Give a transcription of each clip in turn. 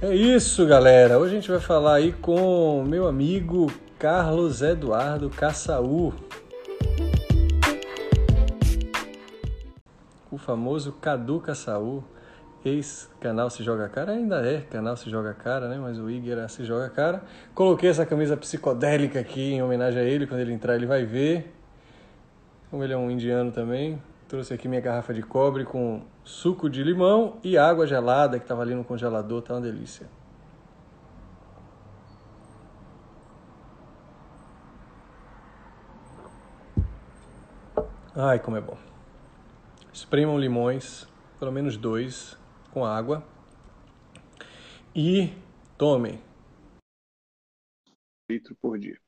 É isso, galera. Hoje a gente vai falar aí com meu amigo Carlos Eduardo Caçaú. O famoso Cadu Caçaú, ex-canal Se Joga Cara, ainda é canal Se Joga Cara, né? Mas o era Se Joga Cara. Coloquei essa camisa psicodélica aqui em homenagem a ele, quando ele entrar ele vai ver. Como ele é um indiano também, trouxe aqui minha garrafa de cobre com suco de limão e água gelada que estava ali no congelador, tá uma delícia. Ai, como é bom. Espremam limões, pelo menos dois, com água. E tomem. Litro por dia.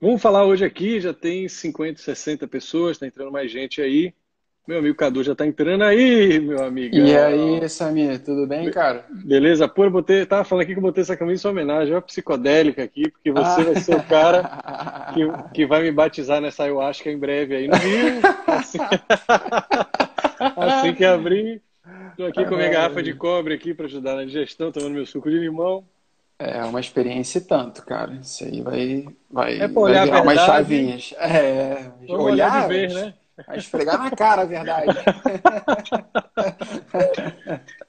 Vamos falar hoje aqui, já tem 50, 60 pessoas, está entrando mais gente aí. Meu amigo Cadu já está entrando aí, meu amigo. E aí, Samir, tudo bem, cara? Beleza, pô, eu botei, tava falando aqui que eu botei essa camisa em homenagem à psicodélica aqui, porque você ah. vai ser o cara que, que vai me batizar nessa ayahuasca em breve aí no Rio. Assim, assim que abrir. Estou aqui com a minha garrafa de cobre aqui para ajudar na digestão, tomando meu suco de limão. É uma experiência e tanto, cara. Isso aí vai, vai, é vai olhar virar umas chavinhas. É, olhar, olhar de ver, né? Vai esfregar na cara a verdade.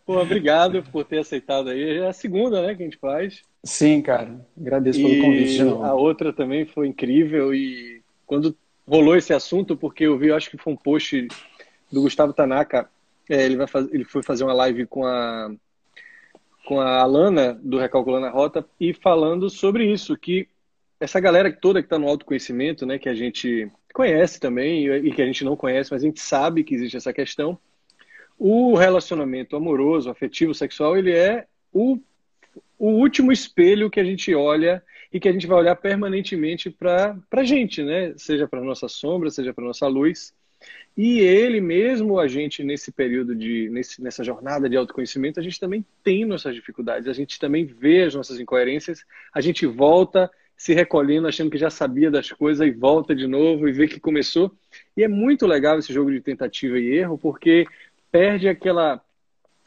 Pô, obrigado por ter aceitado aí. É a segunda, né, que a gente faz. Sim, cara. Agradeço e pelo convite. A outra também foi incrível e quando rolou esse assunto, porque eu vi, eu acho que foi um post do Gustavo Tanaka, é, ele, vai fazer, ele foi fazer uma live com a com a Alana do Recalculando a Rota e falando sobre isso, que essa galera toda que está no autoconhecimento, né, que a gente conhece também e que a gente não conhece, mas a gente sabe que existe essa questão. O relacionamento amoroso, afetivo, sexual, ele é o, o último espelho que a gente olha e que a gente vai olhar permanentemente para a gente, né? Seja para nossa sombra, seja para nossa luz. E ele mesmo, a gente, nesse período de, nesse, nessa jornada de autoconhecimento, a gente também tem nossas dificuldades, a gente também vê as nossas incoerências, a gente volta se recolhendo, achando que já sabia das coisas e volta de novo e vê que começou. E é muito legal esse jogo de tentativa e erro, porque perde aquela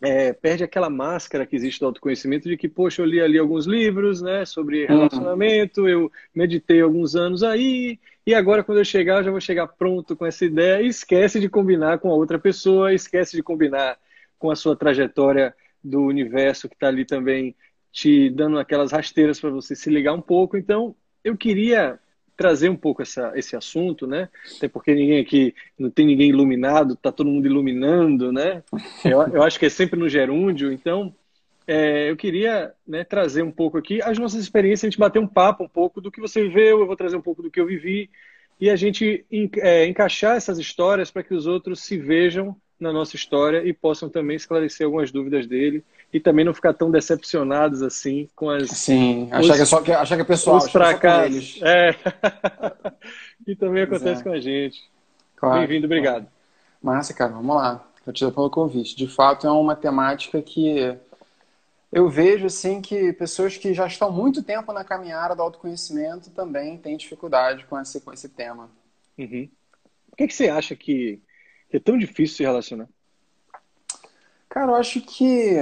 é, perde aquela máscara que existe do autoconhecimento de que, poxa, eu li ali alguns livros né, sobre uhum. relacionamento, eu meditei alguns anos aí, e agora quando eu chegar, eu já vou chegar pronto com essa ideia, e esquece de combinar com a outra pessoa, esquece de combinar com a sua trajetória do universo que está ali também te dando aquelas rasteiras para você se ligar um pouco. Então, eu queria trazer um pouco essa, esse assunto, né? Até porque ninguém aqui, não tem ninguém iluminado, tá todo mundo iluminando, né? Eu, eu acho que é sempre no gerúndio, então é, eu queria né, trazer um pouco aqui as nossas experiências, a gente bater um papo um pouco do que você viveu, eu vou trazer um pouco do que eu vivi, e a gente é, encaixar essas histórias para que os outros se vejam na nossa história e possam também esclarecer algumas dúvidas dele e também não ficar tão decepcionados assim com as. Sim, achar, os, que, é só, que, achar que é pessoal, os fracassos. É. e também acontece é. com a gente. Claro. Bem-vindo, obrigado. Massa, cara, vamos lá. Gratidão pelo convite. De fato, é uma temática que eu vejo assim que pessoas que já estão muito tempo na caminhada do autoconhecimento também têm dificuldade com esse, com esse tema. Uhum. Por que, que você acha que é tão difícil se relacionar? Cara, eu acho que.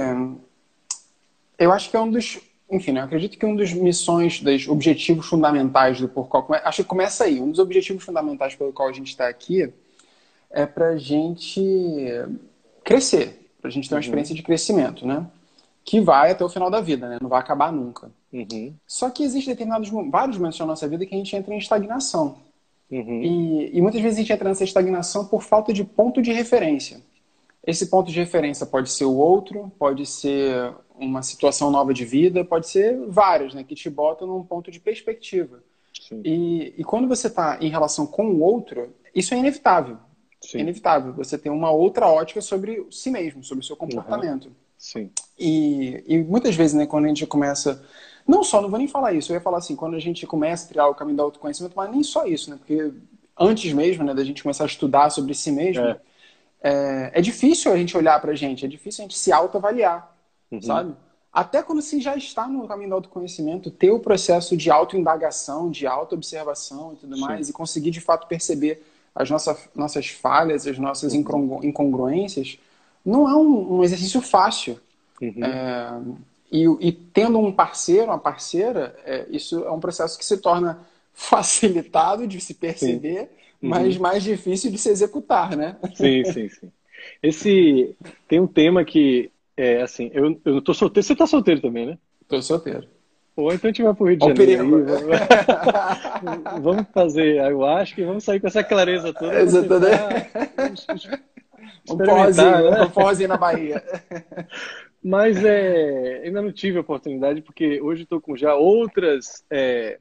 Eu acho que é um dos. Enfim, né, eu acredito que um dos missões, dos objetivos fundamentais do por qual. Acho que começa aí. Um dos objetivos fundamentais pelo qual a gente está aqui é para a gente crescer, para a gente ter uma uhum. experiência de crescimento, né? Que vai até o final da vida, né? Não vai acabar nunca. Uhum. Só que existem determinados vários momentos na nossa vida que a gente entra em estagnação. Uhum. E, e, muitas vezes a gente entra nessa estagnação por falta de ponto de referência. Esse ponto de referência pode ser o outro, pode ser uma situação nova de vida, pode ser vários, né, que te botam num ponto de perspectiva. E, e, quando você está em relação com o outro, isso é inevitável. Sim. É inevitável. Você tem uma outra ótica sobre si mesmo, sobre o seu comportamento. Uhum. Sim. E, e muitas vezes, né, quando a gente começa não só, não vou nem falar isso, eu ia falar assim, quando a gente começa a criar o caminho do autoconhecimento, mas nem só isso, né? Porque antes mesmo, né, da gente começar a estudar sobre si mesmo, é, é, é difícil a gente olhar pra gente, é difícil a gente se autoavaliar, uhum. sabe? Até quando se já está no caminho do autoconhecimento, ter o processo de autoindagação, de autoobservação e tudo Sim. mais, e conseguir de fato perceber as nossas, nossas falhas, as nossas uhum. incongruências, não é um, um exercício fácil. Uhum. É, e, e, tendo um parceiro, uma parceira, é, isso é um processo que se torna facilitado de se perceber, uhum. Mas mais difícil de se executar, né? Sim, sim, sim. Esse tem um tema que é assim, eu, eu tô solteiro, você tá solteiro também, né? Tô solteiro. Ou então a gente vai pro Rio de Janeiro. Aí, vamos fazer ayahuasca e vamos sair com essa clareza toda. Exatamente. Um pause, né? um pause na Bahia. Mas é, ainda não tive a oportunidade, porque hoje estou com já outras, é,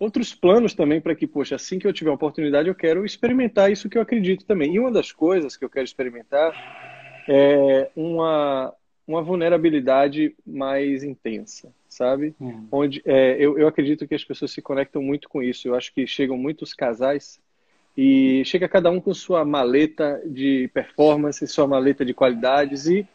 outros planos também para que, poxa, assim que eu tiver a oportunidade, eu quero experimentar isso que eu acredito também. E uma das coisas que eu quero experimentar é uma, uma vulnerabilidade mais intensa, sabe? Hum. Onde é, eu, eu acredito que as pessoas se conectam muito com isso. Eu acho que chegam muitos casais e chega cada um com sua maleta de performance, sua maleta de qualidades e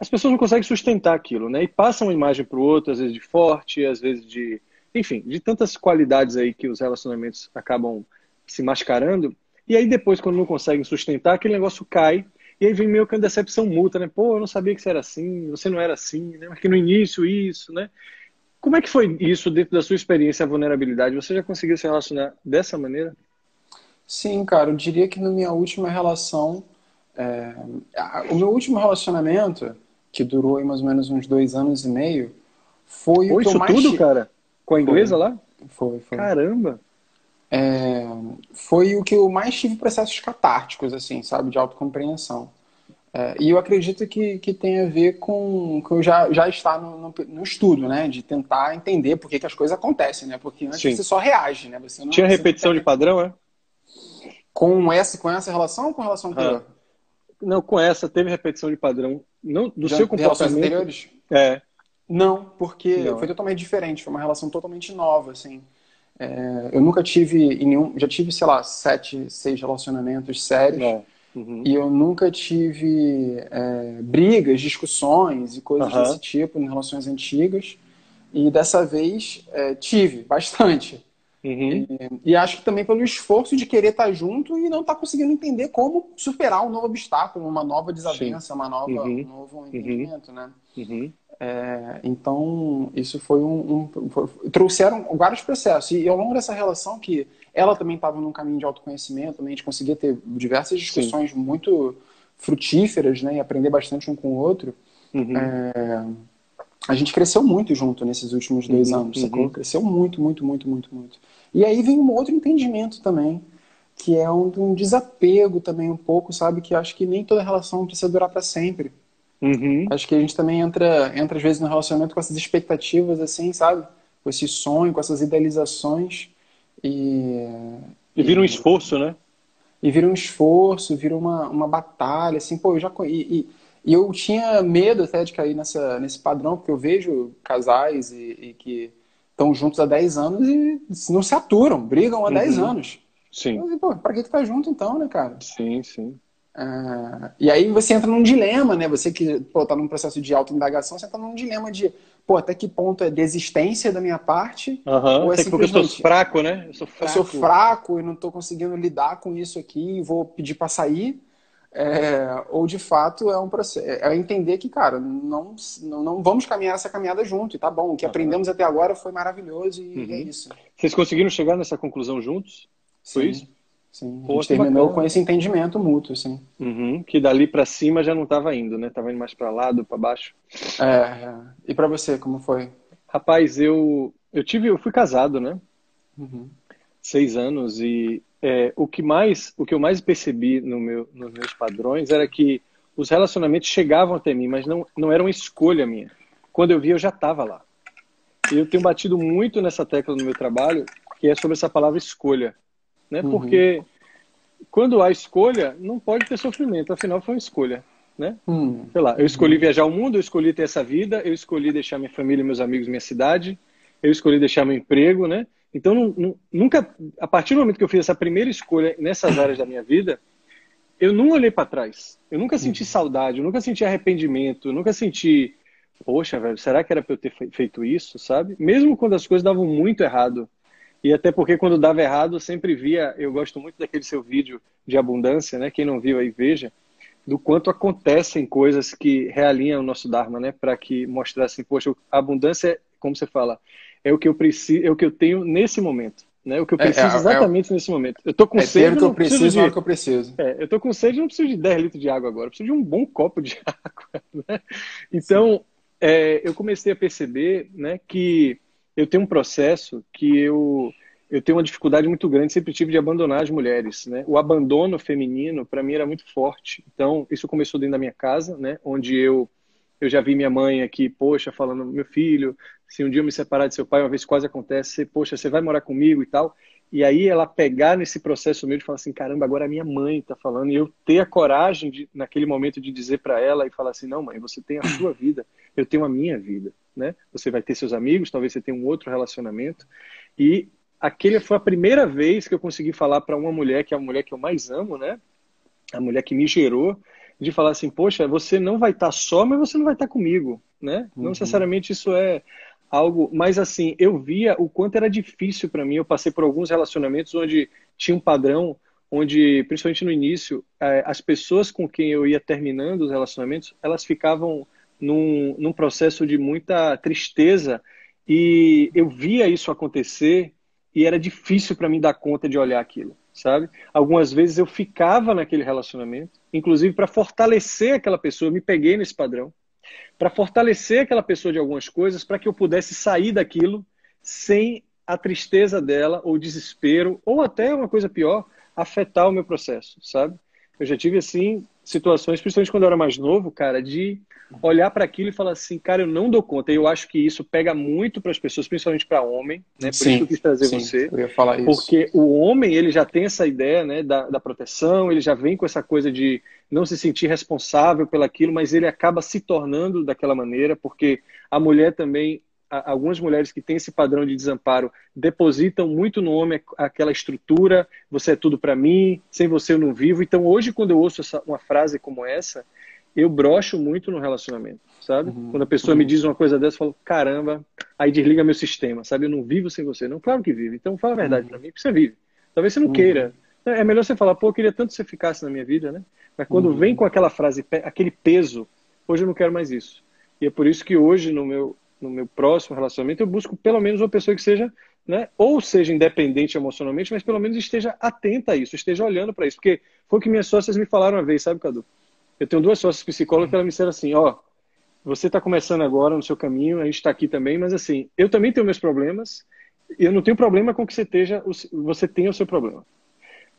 as pessoas não conseguem sustentar aquilo, né? E passam uma imagem para o outro, às vezes de forte, às vezes de, enfim, de tantas qualidades aí que os relacionamentos acabam se mascarando. E aí depois, quando não conseguem sustentar, aquele negócio cai. E aí vem meio que uma decepção mútua, né? Pô, eu não sabia que você era assim, você não era assim, né? Mas que no início isso, né? Como é que foi isso dentro da sua experiência, a vulnerabilidade? Você já conseguiu se relacionar dessa maneira? Sim, cara, eu diria que na minha última relação, é... o meu último relacionamento, que durou mais ou menos uns dois anos e meio, foi Pô, o que isso eu mais... tudo, cara? Com a inglesa foi. lá? Foi, foi. Caramba! É... Foi o que eu mais tive processos catárticos, assim, sabe, de autocompreensão. É, e eu acredito que, que tem a ver com que eu já, já está no, no, no, estudo, né? De tentar entender por que, que as coisas acontecem, né? Porque antes Sim. você só reage, né? Você não, Tinha repetição de padrão, é? Com essa, com essa relação ou com relação anterior? Ah. Não, com essa teve repetição de padrão. Não, do Já, seu comportamento. anteriores? É. Não, porque não. foi totalmente diferente. Foi uma relação totalmente nova, assim. É, eu nunca tive em nenhum. Já tive, sei lá, sete, seis relacionamentos sérios. É. Uhum. E eu nunca tive é, brigas, discussões e coisas uhum. desse tipo em relações antigas. E dessa vez é, tive bastante. Uhum. E, e, acho que também pelo esforço de querer estar junto e não estar conseguindo entender como superar um novo obstáculo, uma nova desavença, uma nova, uhum. um novo uhum. entendimento, né? Uhum. É, então, isso foi um, um foi, trouxeram vários processos. E, ao longo dessa relação, que ela também estava num caminho de autoconhecimento, também a gente conseguia ter diversas discussões Sim. muito frutíferas, né? E aprender bastante um com o outro. Uhum. É, a gente cresceu muito junto nesses últimos dois uhum, anos, sacou? Uhum. Cresceu muito, muito, muito, muito, muito. E aí vem um outro entendimento também, que é um, um desapego também um pouco, sabe? Que acho que nem toda relação precisa durar para sempre. Uhum. Acho que a gente também entra, entra às vezes no relacionamento com essas expectativas, assim, sabe? Com esse sonho, com essas idealizações. E, e vira um esforço, né? E vira um esforço, vira uma, uma batalha, assim, pô, eu já. E, e, e eu tinha medo até de cair nessa, nesse padrão, porque eu vejo casais e, e que estão juntos há 10 anos e não se aturam, brigam há uhum. 10 anos. Sim. Eu, pô, pra que tu tá junto então, né, cara? Sim, sim. Uh, e aí você entra num dilema, né? Você que pô, tá num processo de autoindagação, você entra num dilema de, pô, até que ponto é desistência da minha parte? Uhum. Ou é simplesmente... Eu sou fraco, né? Eu sou fraco. Eu sou fraco e não tô conseguindo lidar com isso aqui e vou pedir para sair. É, ou de fato é um processo, é entender que, cara, não, não, não, vamos caminhar essa caminhada junto, e tá bom. O que aprendemos até agora foi maravilhoso e uhum. é isso. Vocês conseguiram chegar nessa conclusão juntos? Sim, foi isso? Sim. Pô, a gente terminou bacana. com esse entendimento mútuo, sim. Uhum. Que dali para cima já não estava indo, né? Tava indo mais para lado, para baixo. É, é. E para você, como foi? Rapaz, eu eu tive, eu fui casado, né? Uhum. Seis anos e é, o que mais, o que eu mais percebi no meu, nos meus padrões era que os relacionamentos chegavam até mim, mas não, não era uma escolha minha. Quando eu vi, eu já estava lá. E eu tenho batido muito nessa tecla no meu trabalho, que é sobre essa palavra escolha, né? Uhum. Porque quando há escolha, não pode ter sofrimento. Afinal, foi uma escolha, né? Uhum. Sei lá, eu escolhi viajar o mundo, eu escolhi ter essa vida, eu escolhi deixar minha família, meus amigos, minha cidade, eu escolhi deixar meu emprego, né? Então, nunca, a partir do momento que eu fiz essa primeira escolha nessas áreas da minha vida, eu não olhei para trás. Eu nunca senti uhum. saudade, eu nunca senti arrependimento, eu nunca senti, poxa, velho, será que era para eu ter feito isso, sabe? Mesmo quando as coisas davam muito errado. E até porque quando dava errado, eu sempre via, eu gosto muito daquele seu vídeo de abundância, né? Quem não viu aí, veja. do quanto acontecem coisas que realinham o nosso Dharma, né? Para que mostrar assim, poxa, a abundância, é, como você fala, é o que eu preciso, é o que eu tenho nesse momento. Né? O que eu é, preciso é, é, exatamente é, nesse momento. Eu tô com é sede. que eu preciso, de, que eu preciso. É, eu tô com sede, não preciso de 10 litros de água agora. Eu preciso de um bom copo de água. Né? Então, é, eu comecei a perceber né, que eu tenho um processo que eu eu tenho uma dificuldade muito grande, sempre tive de abandonar as mulheres, né? O abandono feminino para mim era muito forte. Então, isso começou dentro da minha casa, né, onde eu eu já vi minha mãe aqui, poxa, falando, meu filho, se um dia eu me separar de seu pai, uma vez quase acontece, poxa, você vai morar comigo e tal. E aí ela pegar nesse processo meio de falar assim, caramba, agora a minha mãe está falando, e eu ter a coragem de, naquele momento de dizer para ela e falar assim, não, mãe, você tem a sua vida, eu tenho a minha vida, né? Você vai ter seus amigos, talvez você tenha um outro relacionamento. E aquele foi a primeira vez que eu consegui falar para uma mulher, que é a mulher que eu mais amo, né? A mulher que me gerou, de falar assim, poxa, você não vai estar tá só, mas você não vai estar tá comigo, né? Uhum. Não necessariamente isso é algo, mas assim, eu via o quanto era difícil para mim. Eu passei por alguns relacionamentos onde tinha um padrão, onde, principalmente no início, é, as pessoas com quem eu ia terminando os relacionamentos, elas ficavam num, num processo de muita tristeza e eu via isso acontecer e era difícil para mim dar conta de olhar aquilo, sabe? Algumas vezes eu ficava naquele relacionamento, inclusive para fortalecer aquela pessoa, eu me peguei nesse padrão, para fortalecer aquela pessoa de algumas coisas, para que eu pudesse sair daquilo sem a tristeza dela, ou desespero, ou até uma coisa pior, afetar o meu processo, sabe? Eu já tive assim situações, principalmente quando eu era mais novo, cara, de olhar para aquilo e falar assim, cara, eu não dou conta. E eu acho que isso pega muito para as pessoas, principalmente para homem, né? Por sim, isso que eu quis trazer sim, você. Eu ia falar isso. Porque o homem, ele já tem essa ideia, né, da, da proteção, ele já vem com essa coisa de não se sentir responsável pelaquilo, mas ele acaba se tornando daquela maneira, porque a mulher também algumas mulheres que têm esse padrão de desamparo depositam muito no homem aquela estrutura, você é tudo para mim, sem você eu não vivo. Então hoje quando eu ouço essa, uma frase como essa, eu brocho muito no relacionamento, sabe? Uhum, Quando a pessoa uhum. me diz uma coisa dessa, eu falo, caramba, aí desliga meu sistema, sabe? Eu não vivo sem você. Não, claro que vive. Então fala a verdade uhum. para mim, porque você vive. Talvez você não uhum. queira. É melhor você falar, pô, eu queria tanto que você ficasse na minha vida, né? Mas quando uhum. vem com aquela frase, aquele peso, hoje eu não quero mais isso. E é por isso que hoje, no meu, no meu próximo relacionamento, eu busco pelo menos uma pessoa que seja, né? Ou seja independente emocionalmente, mas pelo menos esteja atenta a isso, esteja olhando para isso. Porque foi o que minhas sócias me falaram uma vez, sabe, Cadu? Eu tenho duas sócias psicólogas que elas me disseram assim, ó, você está começando agora no seu caminho, a gente está aqui também, mas assim, eu também tenho meus problemas, eu não tenho problema com que você, esteja, você tenha o seu problema.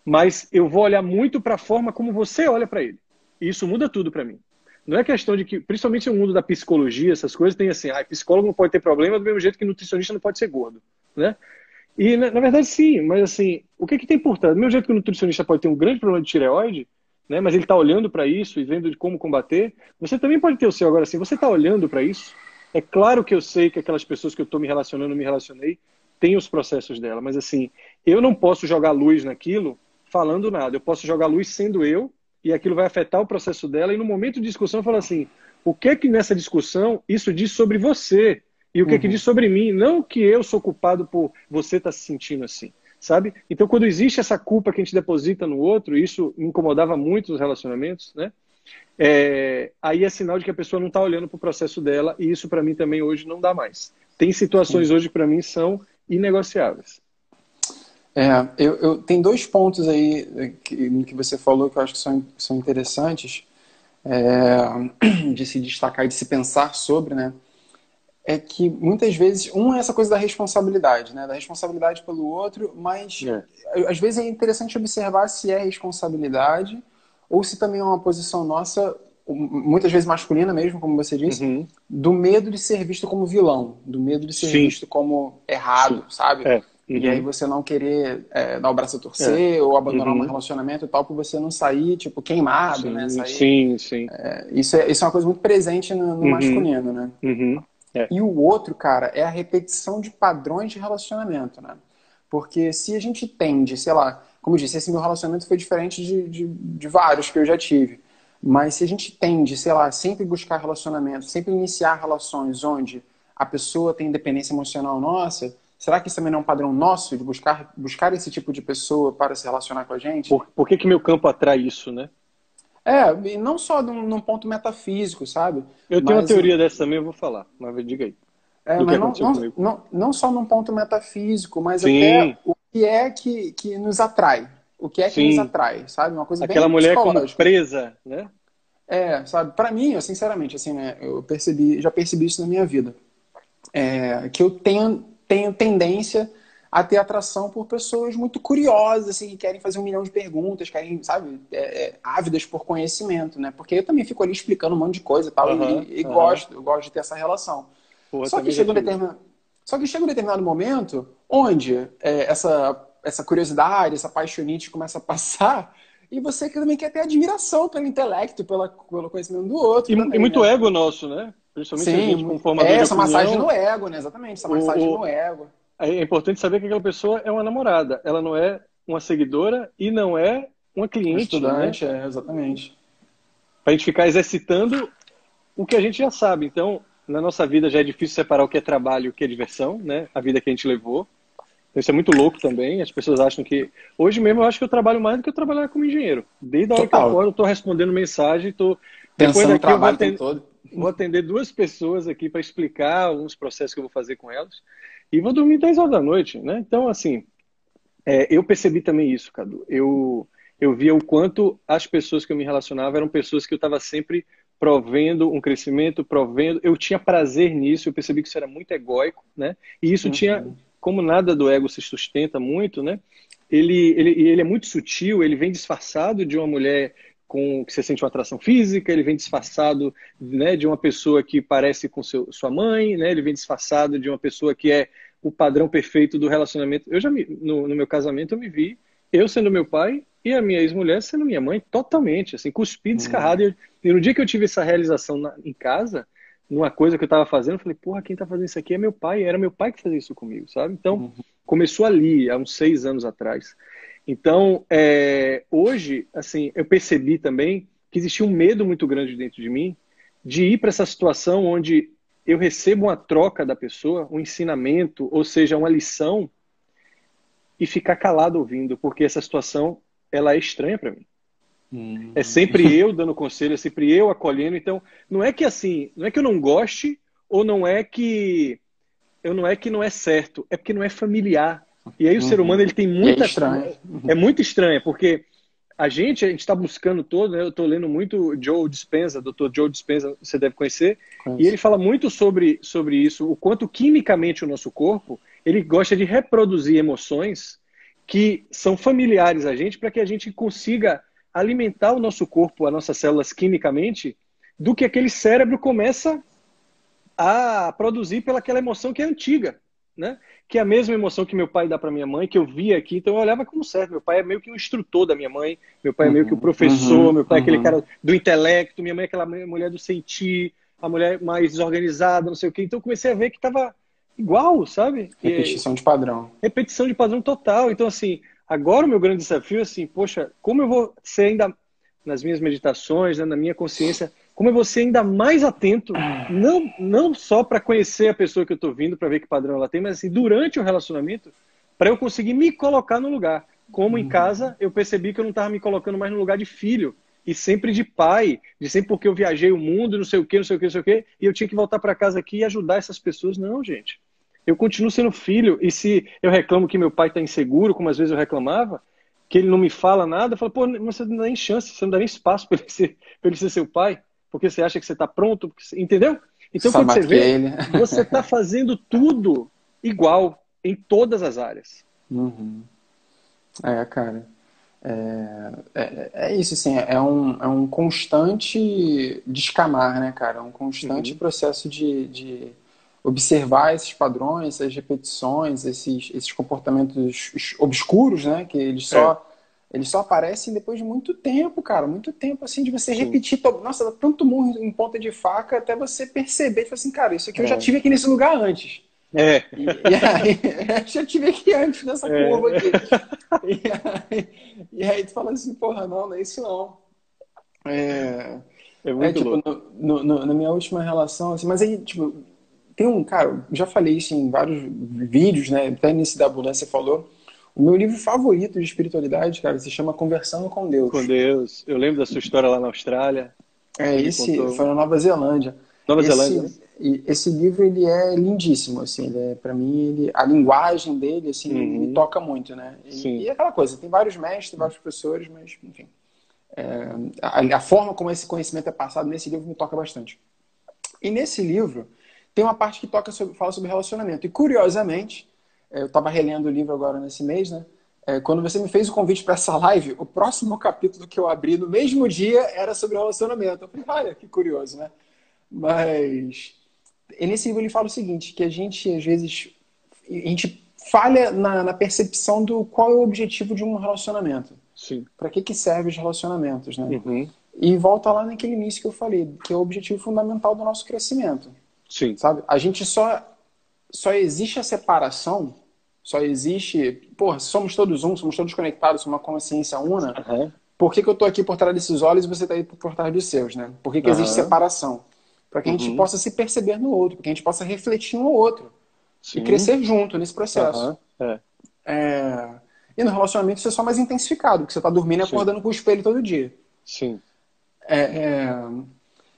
Mas eu vou olhar muito para a forma como você olha para ele. E isso muda tudo para mim. Não é questão de que, principalmente no mundo da psicologia, essas coisas tem assim, ah, psicólogo não pode ter problema do mesmo jeito que nutricionista não pode ser gordo, né? E na, na verdade sim, mas assim, o que que tem por trás? Do mesmo jeito que o nutricionista pode ter um grande problema de tireoide, né? Mas ele está olhando para isso e vendo de como combater. Você também pode ter o seu agora assim. Você está olhando para isso? É claro que eu sei que aquelas pessoas que eu estou me relacionando, me relacionei, têm os processos dela, mas assim, eu não posso jogar luz naquilo falando nada. Eu posso jogar luz sendo eu e aquilo vai afetar o processo dela. E no momento de discussão, eu falo assim: o que que nessa discussão isso diz sobre você? E o que uhum. que diz sobre mim? Não que eu sou culpado por você estar tá se sentindo assim sabe? Então, quando existe essa culpa que a gente deposita no outro, isso incomodava muito nos relacionamentos, né? É, aí é sinal de que a pessoa não está olhando para o processo dela e isso para mim também hoje não dá mais. Tem situações hoje para mim são inegociáveis. É, eu, eu tem dois pontos aí eh, que, que você falou que eu acho que são, são interessantes é, de se destacar e de se pensar sobre, né? é que muitas vezes, um é essa coisa da responsabilidade, né? Da responsabilidade pelo outro, mas é. às vezes é interessante observar se é responsabilidade ou se também é uma posição nossa, muitas vezes masculina mesmo, como você disse, uhum. do medo de ser visto como vilão, do medo de ser Sim. visto como errado, Sim. sabe? É. Uhum. E aí você não querer é, dar o braço a torcer é. ou abandonar uhum. um relacionamento e tal, por você não sair, tipo, queimado, sim, né? Sair, sim, sim. É, isso, é, isso é uma coisa muito presente no, no uhum. masculino, né? Uhum. É. E o outro, cara, é a repetição de padrões de relacionamento, né? Porque se a gente tende, sei lá, como eu disse, esse meu relacionamento foi diferente de, de, de vários que eu já tive. Mas se a gente tende, sei lá, sempre buscar relacionamento, sempre iniciar relações onde a pessoa tem independência emocional nossa, será que isso também não é um padrão nosso de buscar, buscar esse tipo de pessoa para se relacionar com a gente? Por, por que, que meu campo atrai isso, né? É, e não só num, num ponto metafísico, sabe? Eu tenho mas, uma teoria dessa também, eu vou falar, mas diga aí. É, mas não, não, não, não, só num ponto metafísico, mas Sim. até o que é que, que nos atrai. O que é que Sim. nos atrai, sabe? Uma coisa Aquela bem mulher como presa, né? É, sabe? Para mim, eu, sinceramente, assim, né? Eu percebi, já percebi isso na minha vida. É, que eu tenho, tenho tendência a ter atração por pessoas muito curiosas, assim, que querem fazer um milhão de perguntas, querem, sabe, é, é, ávidas por conhecimento, né? Porque eu também fico ali explicando um monte de coisa e tal, uhum, e, e uhum. gosto, eu gosto de ter essa relação. Porra, Só que chega um determinado. Só que chega um determinado momento onde é, essa, essa curiosidade, essa paixonite começa a passar e você também quer ter admiração pelo intelecto, pela, pelo conhecimento do outro. E, também, e muito né? ego nosso, né? Principalmente Sim, a gente com formador é, essa massagem no ego, né? Exatamente, essa massagem o, no ego. É importante saber que aquela pessoa é uma namorada, ela não é uma seguidora e não é uma cliente. Um estudante, né? é, exatamente. Para a gente ficar exercitando o que a gente já sabe. Então, na nossa vida já é difícil separar o que é trabalho e o que é diversão, né? A vida que a gente levou. Então, isso é muito louco também. As pessoas acham que. Hoje mesmo eu acho que eu trabalho mais do que eu trabalhar como engenheiro. Desde a hora Total. que eu acordo, eu estou respondendo mensagem, estou. Depois daqui eu vou todo. Vou atender duas pessoas aqui para explicar alguns processos que eu vou fazer com elas. E vou dormir 10 horas da noite, né? Então, assim, é, eu percebi também isso, Cadu. Eu, eu via o quanto as pessoas que eu me relacionava eram pessoas que eu estava sempre provendo um crescimento, provendo. Eu tinha prazer nisso, eu percebi que isso era muito egóico, né? E isso uhum. tinha, como nada do ego se sustenta muito, né? Ele, ele, ele é muito sutil, ele vem disfarçado de uma mulher com que você sente uma atração física, ele vem disfarçado né, de uma pessoa que parece com seu, sua mãe, né? Ele vem disfarçado de uma pessoa que é o padrão perfeito do relacionamento. Eu já me, no, no meu casamento eu me vi eu sendo meu pai e a minha ex-mulher sendo minha mãe totalmente, assim, cuspido, descarrado. Uhum. E, e, no dia que eu tive essa realização na, em casa, numa coisa que eu estava fazendo, eu falei, porra, quem está fazendo isso aqui é meu pai. Era meu pai que fazia isso comigo, sabe? Então, uhum. começou ali, há uns seis anos atrás. Então, é, hoje, assim, eu percebi também que existia um medo muito grande dentro de mim de ir para essa situação onde eu recebo uma troca da pessoa, um ensinamento, ou seja, uma lição, e ficar calado ouvindo, porque essa situação ela é estranha para mim. Hum. É sempre eu dando conselho, é sempre eu acolhendo. Então, não é que assim, não é que eu não goste ou não é que eu não é que não é certo, é porque não é familiar. E aí o uhum. ser humano ele tem muita é estranho. É muito estranho, porque a gente a gente está buscando todo, né? eu estou lendo muito Joe Dispenza, Dr. Joe Dispenza, você deve conhecer, e ele fala muito sobre sobre isso, o quanto quimicamente o nosso corpo ele gosta de reproduzir emoções que são familiares a gente para que a gente consiga alimentar o nosso corpo, as nossas células quimicamente, do que aquele cérebro começa a produzir pelaquela emoção que é antiga, né? Que é a mesma emoção que meu pai dá para minha mãe, que eu via aqui, então eu olhava como certo. Meu pai é meio que um instrutor da minha mãe, meu pai é meio que o um uhum. professor, uhum, meu pai é aquele uhum. cara do intelecto, minha mãe é aquela mulher do sentir, a mulher mais desorganizada, não sei o quê. Então eu comecei a ver que estava igual, sabe? Repetição de padrão. Repetição de padrão total. Então, assim, agora o meu grande desafio é assim, poxa, como eu vou ser ainda nas minhas meditações, né, na minha consciência, como eu vou ser ainda mais atento, não, não só para conhecer a pessoa que eu estou vindo, para ver que padrão ela tem, mas assim, durante o relacionamento, para eu conseguir me colocar no lugar. Como em uhum. casa, eu percebi que eu não estava me colocando mais no lugar de filho, e sempre de pai, de sempre porque eu viajei o mundo, não sei o que, não sei o que, não sei o que, e eu tinha que voltar para casa aqui e ajudar essas pessoas. Não, gente. Eu continuo sendo filho, e se eu reclamo que meu pai está inseguro, como às vezes eu reclamava, que ele não me fala nada, eu falo, pô, você não dá nem chance, você não dá nem espaço para ele, ser, ele ser seu pai, porque você acha que você está pronto, você... entendeu? Então, Só quando você vê, ele. você está fazendo tudo igual em todas as áreas. Uhum. É, cara. É, é, é, isso, assim, é um, é um constante descamar, né, cara? É um constante uhum. processo de, de observar esses padrões, essas repetições, esses, esses comportamentos obscuros, né? Que eles só, é. Eles só aparecem depois de muito tempo, cara. Muito tempo, assim, de você Sim. repetir. Nossa, tanto murro em ponta de faca até você perceber, tipo assim, cara, isso aqui eu já é. tive aqui nesse lugar antes. É. E, e aí, já tive aqui antes nessa é. curva aqui. E aí, e aí, tu fala assim, porra, não, não é isso não. É, é muito é, tipo, no, no, na minha última relação, assim, mas aí, tipo, tem um, cara, já falei isso em vários vídeos, né? Até nesse da ambulância falou, O meu livro favorito de espiritualidade, cara, se chama Conversando com Deus. Com Deus. Eu lembro da sua história lá na Austrália. É, esse foi na Nova Zelândia. Nova esse, Zelândia. Esse livro ele é lindíssimo, assim, é, para mim ele, a linguagem dele assim uhum. me toca muito, né? E, Sim. e é aquela coisa, tem vários mestres, vários professores, mas enfim, é, a, a, forma como esse conhecimento é passado nesse livro me toca bastante. E nesse livro tem uma parte que toca sobre, fala sobre relacionamento. E curiosamente, eu estava relendo o livro agora nesse mês, né? É, quando você me fez o convite para essa live, o próximo capítulo que eu abri no mesmo dia era sobre relacionamento. Eu falei, olha, que curioso, né? Mas e nesse livro ele fala o seguinte, que a gente às vezes a gente falha na, na percepção do qual é o objetivo de um relacionamento. Sim. Para que que serve os relacionamentos, né? Uhum. E volta lá naquele início que eu falei, que é o objetivo fundamental do nosso crescimento. Sim. Sabe? A gente só só existe a separação, só existe, porra, somos todos um, somos todos conectados, somos uma consciência una. Uhum. Por que, que eu estou aqui por trás desses olhos e você está aí por trás dos seus, né? Por que, que uhum. existe separação? Para que a gente uhum. possa se perceber no outro, para que a gente possa refletir um no outro. Sim. E crescer junto nesse processo. É. É... E no relacionamento isso é só mais intensificado, porque você está dormindo e acordando com o espelho todo dia. Sim. É, é...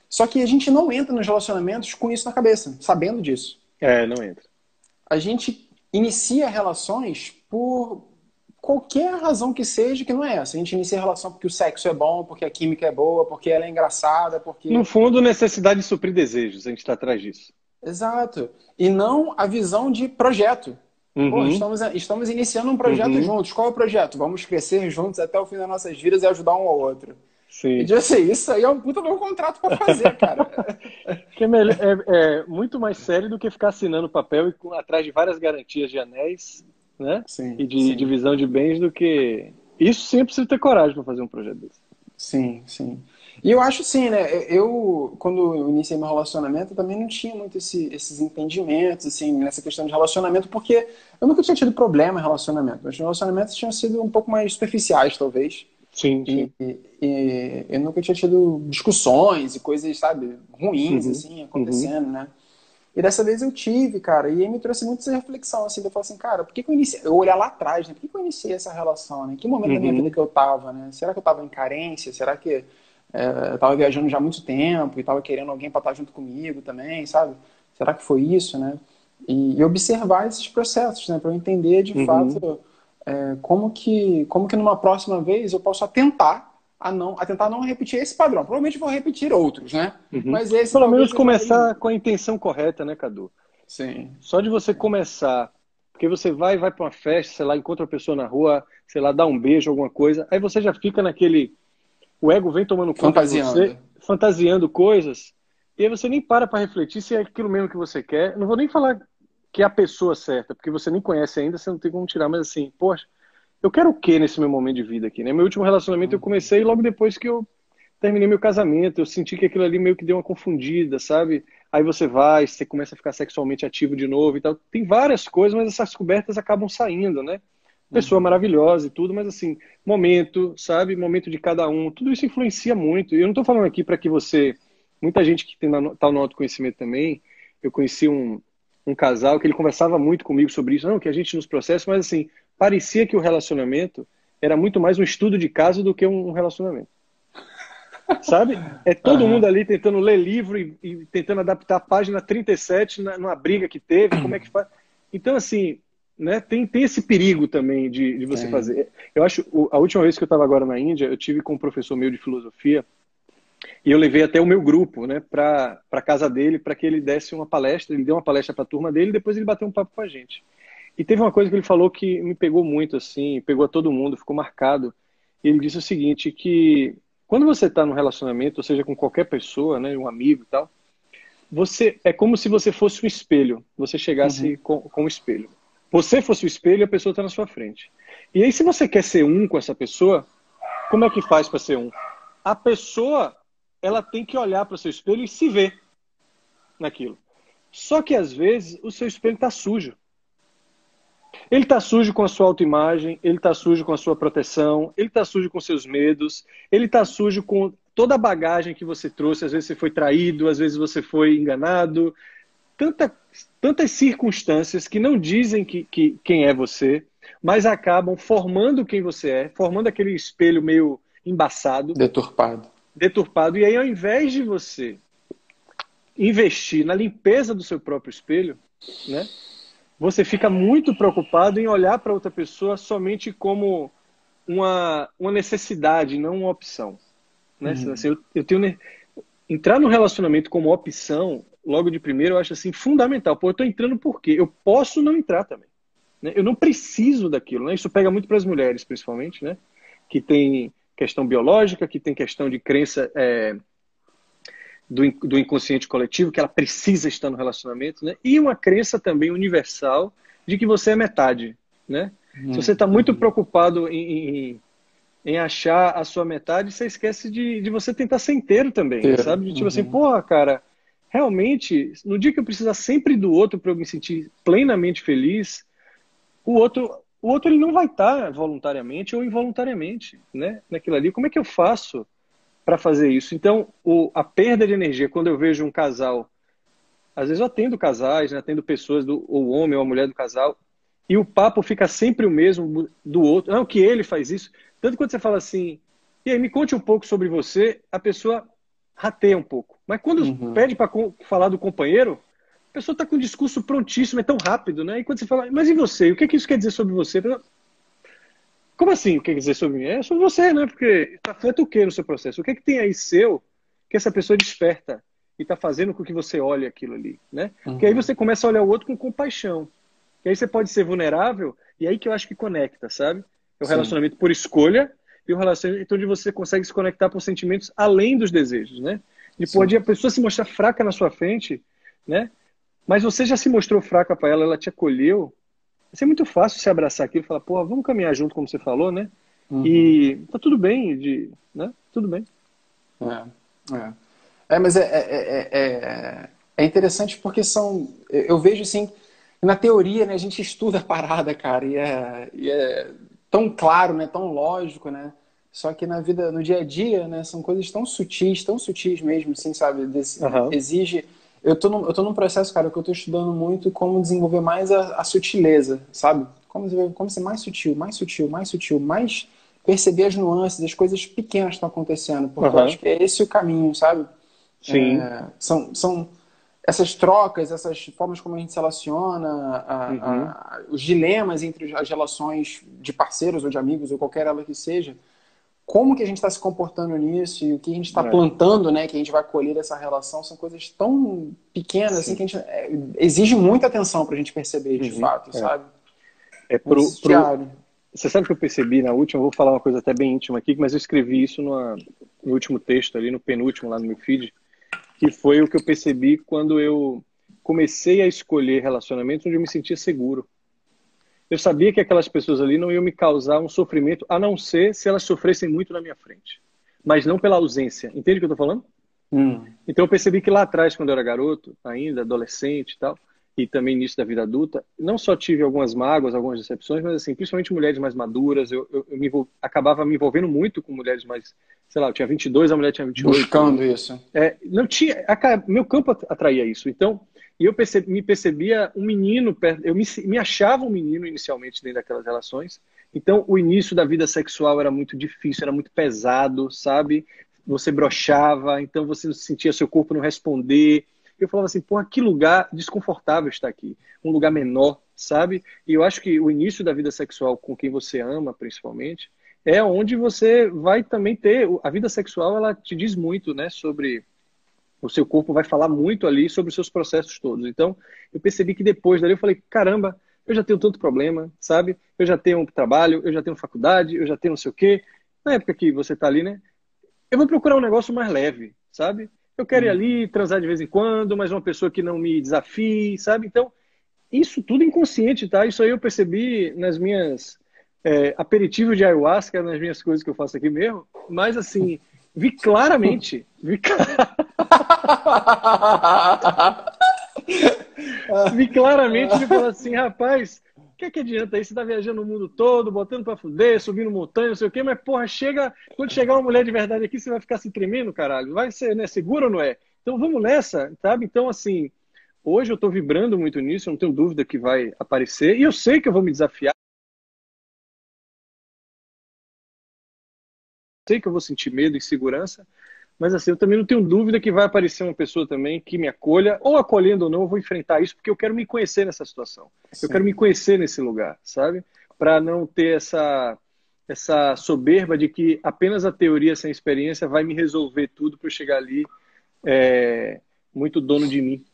Só que a gente não entra nos relacionamentos com isso na cabeça, sabendo disso. É, não entra. A gente inicia relações por qualquer razão que seja que não é essa. A gente inicia a relação porque o sexo é bom, porque a química é boa, porque ela é engraçada, porque... No fundo, necessidade de suprir desejos, a gente está atrás disso. Exato. E não a visão de projeto. Uhum. Pô, estamos, estamos iniciando um projeto uhum. juntos. Qual é o projeto? Vamos crescer juntos até o fim das nossas vidas e ajudar um ao outro. Sim. E assim, isso aí é um puta meu contrato para fazer, cara. que é, melhor, é, é, muito mais sério do que ficar assinando papel e com, atrás de várias garantias de anéis né? Sim, e de divisão de bens do que. Isso sim precisa ter coragem para fazer um projeto desse. Sim, sim. E eu acho sim, né? Eu, quando eu iniciei meu relacionamento, eu também não tinha muito esse, esses entendimentos, assim, nessa questão de relacionamento, porque eu nunca tinha tido problema em relacionamento. Meus relacionamentos tinham sido um pouco mais superficiais, talvez. Sim, sim. E, e, eu nunca tinha tido discussões e coisas, sabe, ruins, uhum, assim, acontecendo, uhum. né? E dessa vez eu tive, cara, e aí me trouxe muito essa reflexão, assim, de eu falar assim, cara, por que, que eu iniciei, eu olhar lá atrás, né, por que, que eu iniciei essa relação, né, em que momento uhum. da minha uhum. vida que eu tava, né, será que eu tava em carência, será que é, eu tava viajando já há muito tempo e tava querendo alguém para estar junto comigo também, sabe, será que foi isso, né, e, e observar esses processos, né, para eu entender de uhum. fato é, como que, como que numa próxima vez eu posso atentar a, não, a tentar não repetir esse padrão. Provavelmente vou repetir outros, né? Uhum. Mas esse Pelo menos começar com a intenção correta, né, Cadu? Sim. Só de você começar, porque você vai vai para uma festa, sei lá, encontra uma pessoa na rua, sei lá, dá um beijo, alguma coisa, aí você já fica naquele o ego vem tomando conta fantasiando. de você, fantasiando coisas, e aí você nem para para refletir se é aquilo mesmo que você quer. Não vou nem falar que é a pessoa certa, porque você nem conhece ainda, você não tem como tirar, mas assim, poxa, eu quero o que nesse meu momento de vida aqui, né? Meu último relacionamento eu comecei logo depois que eu terminei meu casamento, eu senti que aquilo ali meio que deu uma confundida, sabe? Aí você vai, você começa a ficar sexualmente ativo de novo e tal. Tem várias coisas, mas essas cobertas acabam saindo, né? Pessoa uhum. maravilhosa e tudo, mas assim, momento, sabe? Momento de cada um, tudo isso influencia muito. E eu não estou falando aqui para que você. Muita gente que está no autoconhecimento também. Eu conheci um, um casal que ele conversava muito comigo sobre isso, não, que a gente nos processa, mas assim, parecia que o relacionamento era muito mais um estudo de caso do que um relacionamento. Sabe? É todo uhum. mundo ali tentando ler livro e, e, tentando adaptar a página 37 na, numa briga que teve, como é que faz. Então, assim, né, tem, tem esse perigo também de, de você fazer. Eu acho, a última vez que eu estava agora na Índia, eu tive com um professor meu de filosofia e eu levei até o meu grupo né, para a casa dele para que ele desse uma palestra. Ele deu uma palestra para a turma dele e depois ele bateu um papo com a gente. E teve uma coisa que ele falou que me pegou muito, assim, pegou a todo mundo, ficou marcado. Ele disse o seguinte, que quando você está num relacionamento, ou seja, com qualquer pessoa, né, um amigo e tal, você é como se você fosse um espelho. Você chegasse uhum. com, com um espelho. Você fosse o espelho e a pessoa está na sua frente. E aí, se você quer ser um com essa pessoa, como é que faz para ser um? A pessoa, ela tem que olhar para o seu espelho e se ver naquilo. Só que às vezes o seu espelho está sujo. Ele está sujo com a sua autoimagem, ele está sujo com a sua proteção, ele está sujo com seus medos, ele está sujo com toda a bagagem que você trouxe. Às vezes você foi traído, às vezes você foi enganado. Tanta, tantas circunstâncias que não dizem que, que, quem é você. mas acabam formando quem você é, formando aquele espelho meio embaçado, deturpado. Deturpado. E aí, ao invés de você investir na limpeza do seu próprio espelho, né? Você fica muito preocupado em olhar para outra pessoa somente como uma, uma necessidade, não uma opção. Né? Uhum. Assim, eu, eu tenho entrar no relacionamento como opção, logo de primeiro, eu acho assim fundamental. Pô, eu estou entrando por quê? Eu posso não entrar também. Né? Eu não preciso daquilo. Né? Isso pega muito para as mulheres, principalmente, né? Que tem questão biológica, que tem questão de crença é, do, do inconsciente coletivo, que ela precisa estar no relacionamento, né? E uma crença também universal de que você é metade, né? Hum. Se você está muito preocupado em, em, em, achar a sua metade, você esquece de, de você tentar ser inteiro também, Ter. sabe? De, tipo assim, uhum. assim, porra, cara, realmente, no dia que eu precisar sempre do outro para eu me sentir plenamente feliz, o outro, o outro ele não vai estar voluntariamente ou involuntariamente, né? Naquilo ali. Como é que eu faço para fazer isso? Então, o, a perda de energia, quando eu vejo um casal, às vezes eu atendo casais, né? atendo pessoas, do, ou o homem ou a mulher do casal, e o papo fica sempre o mesmo do outro. Não, que ele faz isso. Tanto quando você fala assim, e aí, me conte um pouco sobre você, a pessoa rateia um pouco. Mas quando uhum. pede para falar do companheiro, pessoa está com o discurso prontíssimo, é tão rápido, né? E quando você fala, mas e você? O que, é que isso quer dizer sobre você? Como assim o que quer dizer sobre mim? É sobre você, né? Porque afeta o que no seu processo? O que é que tem aí seu que essa pessoa desperta e está fazendo com que você olhe aquilo ali, né? Uhum. Porque aí você começa a olhar o outro com compaixão. E aí você pode ser vulnerável, e aí que eu acho que conecta, sabe? É o relacionamento Sim. por escolha e o relacionamento onde você consegue se conectar por sentimentos além dos desejos, né? E pode a pessoa se mostrar fraca na sua frente, né? Mas você já se mostrou fraca para ela, ela te acolheu. Vai ser muito fácil se abraçar aqui e falar, pô, vamos caminhar junto, como você falou, né? Uhum. E tá tudo bem, de, né? Tudo bem. É, é. é mas é, é, é, é interessante porque são. Eu vejo assim, na teoria, né, a gente estuda a parada, cara, e é, e é tão claro, né? Tão lógico, né? Só que na vida, no dia a dia, né, são coisas tão sutis, tão sutis mesmo, assim, sabe? uhum. Exige eu tô, num, eu tô num processo, cara, que eu tô estudando muito como desenvolver mais a, a sutileza, sabe? Como, como ser mais sutil, mais sutil, mais sutil, mais perceber as nuances, as coisas pequenas que estão acontecendo. Porque uhum. eu acho que é esse o caminho, sabe? Sim. É, são, são essas trocas, essas formas como a gente se relaciona, a, uhum. a, os dilemas entre as relações de parceiros ou de amigos ou qualquer ela que seja, como que a gente está se comportando nisso e o que a gente está é. plantando, né, que a gente vai colher dessa relação, são coisas tão pequenas assim que a gente é, exige muita atenção para a gente perceber de uhum. fato, é. sabe? É pro, pro, Você sabe que eu percebi na última, eu vou falar uma coisa até bem íntima aqui, mas eu escrevi isso numa, no último texto ali, no penúltimo lá no meu feed, que foi o que eu percebi quando eu comecei a escolher relacionamentos onde eu me sentia seguro eu sabia que aquelas pessoas ali não iam me causar um sofrimento, a não ser se elas sofressem muito na minha frente. Mas não pela ausência. Entende o que eu estou falando? Hum. Então eu percebi que lá atrás, quando eu era garoto, ainda, adolescente e tal, e também início da vida adulta, não só tive algumas mágoas, algumas decepções, mas assim, principalmente mulheres mais maduras, eu, eu, eu me acabava me envolvendo muito com mulheres mais, sei lá, eu tinha 22, a mulher tinha 28. Buscando isso. É, não tinha, meu campo atraía isso. Então, e eu percebi, me percebia um menino, eu me, me achava um menino inicialmente dentro daquelas relações. Então, o início da vida sexual era muito difícil, era muito pesado, sabe? Você brochava, então você sentia seu corpo não responder. Eu falava assim, porra, que lugar desconfortável está aqui. Um lugar menor, sabe? E eu acho que o início da vida sexual com quem você ama, principalmente, é onde você vai também ter. A vida sexual, ela te diz muito, né? Sobre o seu corpo vai falar muito ali sobre os seus processos todos. Então, eu percebi que depois dali eu falei, caramba, eu já tenho tanto problema, sabe? Eu já tenho trabalho, eu já tenho faculdade, eu já tenho não sei o quê. Na época que você está ali, né? Eu vou procurar um negócio mais leve, sabe? Eu quero ir uhum. ali, transar de vez em quando, mas uma pessoa que não me desafie, sabe? Então, isso tudo inconsciente, tá? Isso aí eu percebi nas minhas é, aperitivos de ayahuasca, nas minhas coisas que eu faço aqui mesmo. Mas, assim, vi claramente, vi claramente e claramente ele falou assim, rapaz, o que, é que adianta aí? Você tá viajando o mundo todo, botando pra fuder, subindo montanha, não sei o quê, mas porra, chega. Quando chegar uma mulher de verdade aqui, você vai ficar se tremendo, caralho. Vai ser, né? Seguro ou não é? Então vamos nessa, sabe? Então, assim, hoje eu tô vibrando muito nisso, eu não tenho dúvida que vai aparecer. E eu sei que eu vou me desafiar. sei que eu vou sentir medo, e insegurança, mas assim, eu também não tenho dúvida que vai aparecer uma pessoa também que me acolha, ou acolhendo ou não, eu vou enfrentar isso, porque eu quero me conhecer nessa situação. Sim. Eu quero me conhecer nesse lugar, sabe? Para não ter essa essa soberba de que apenas a teoria sem experiência vai me resolver tudo para eu chegar ali é, muito dono de mim.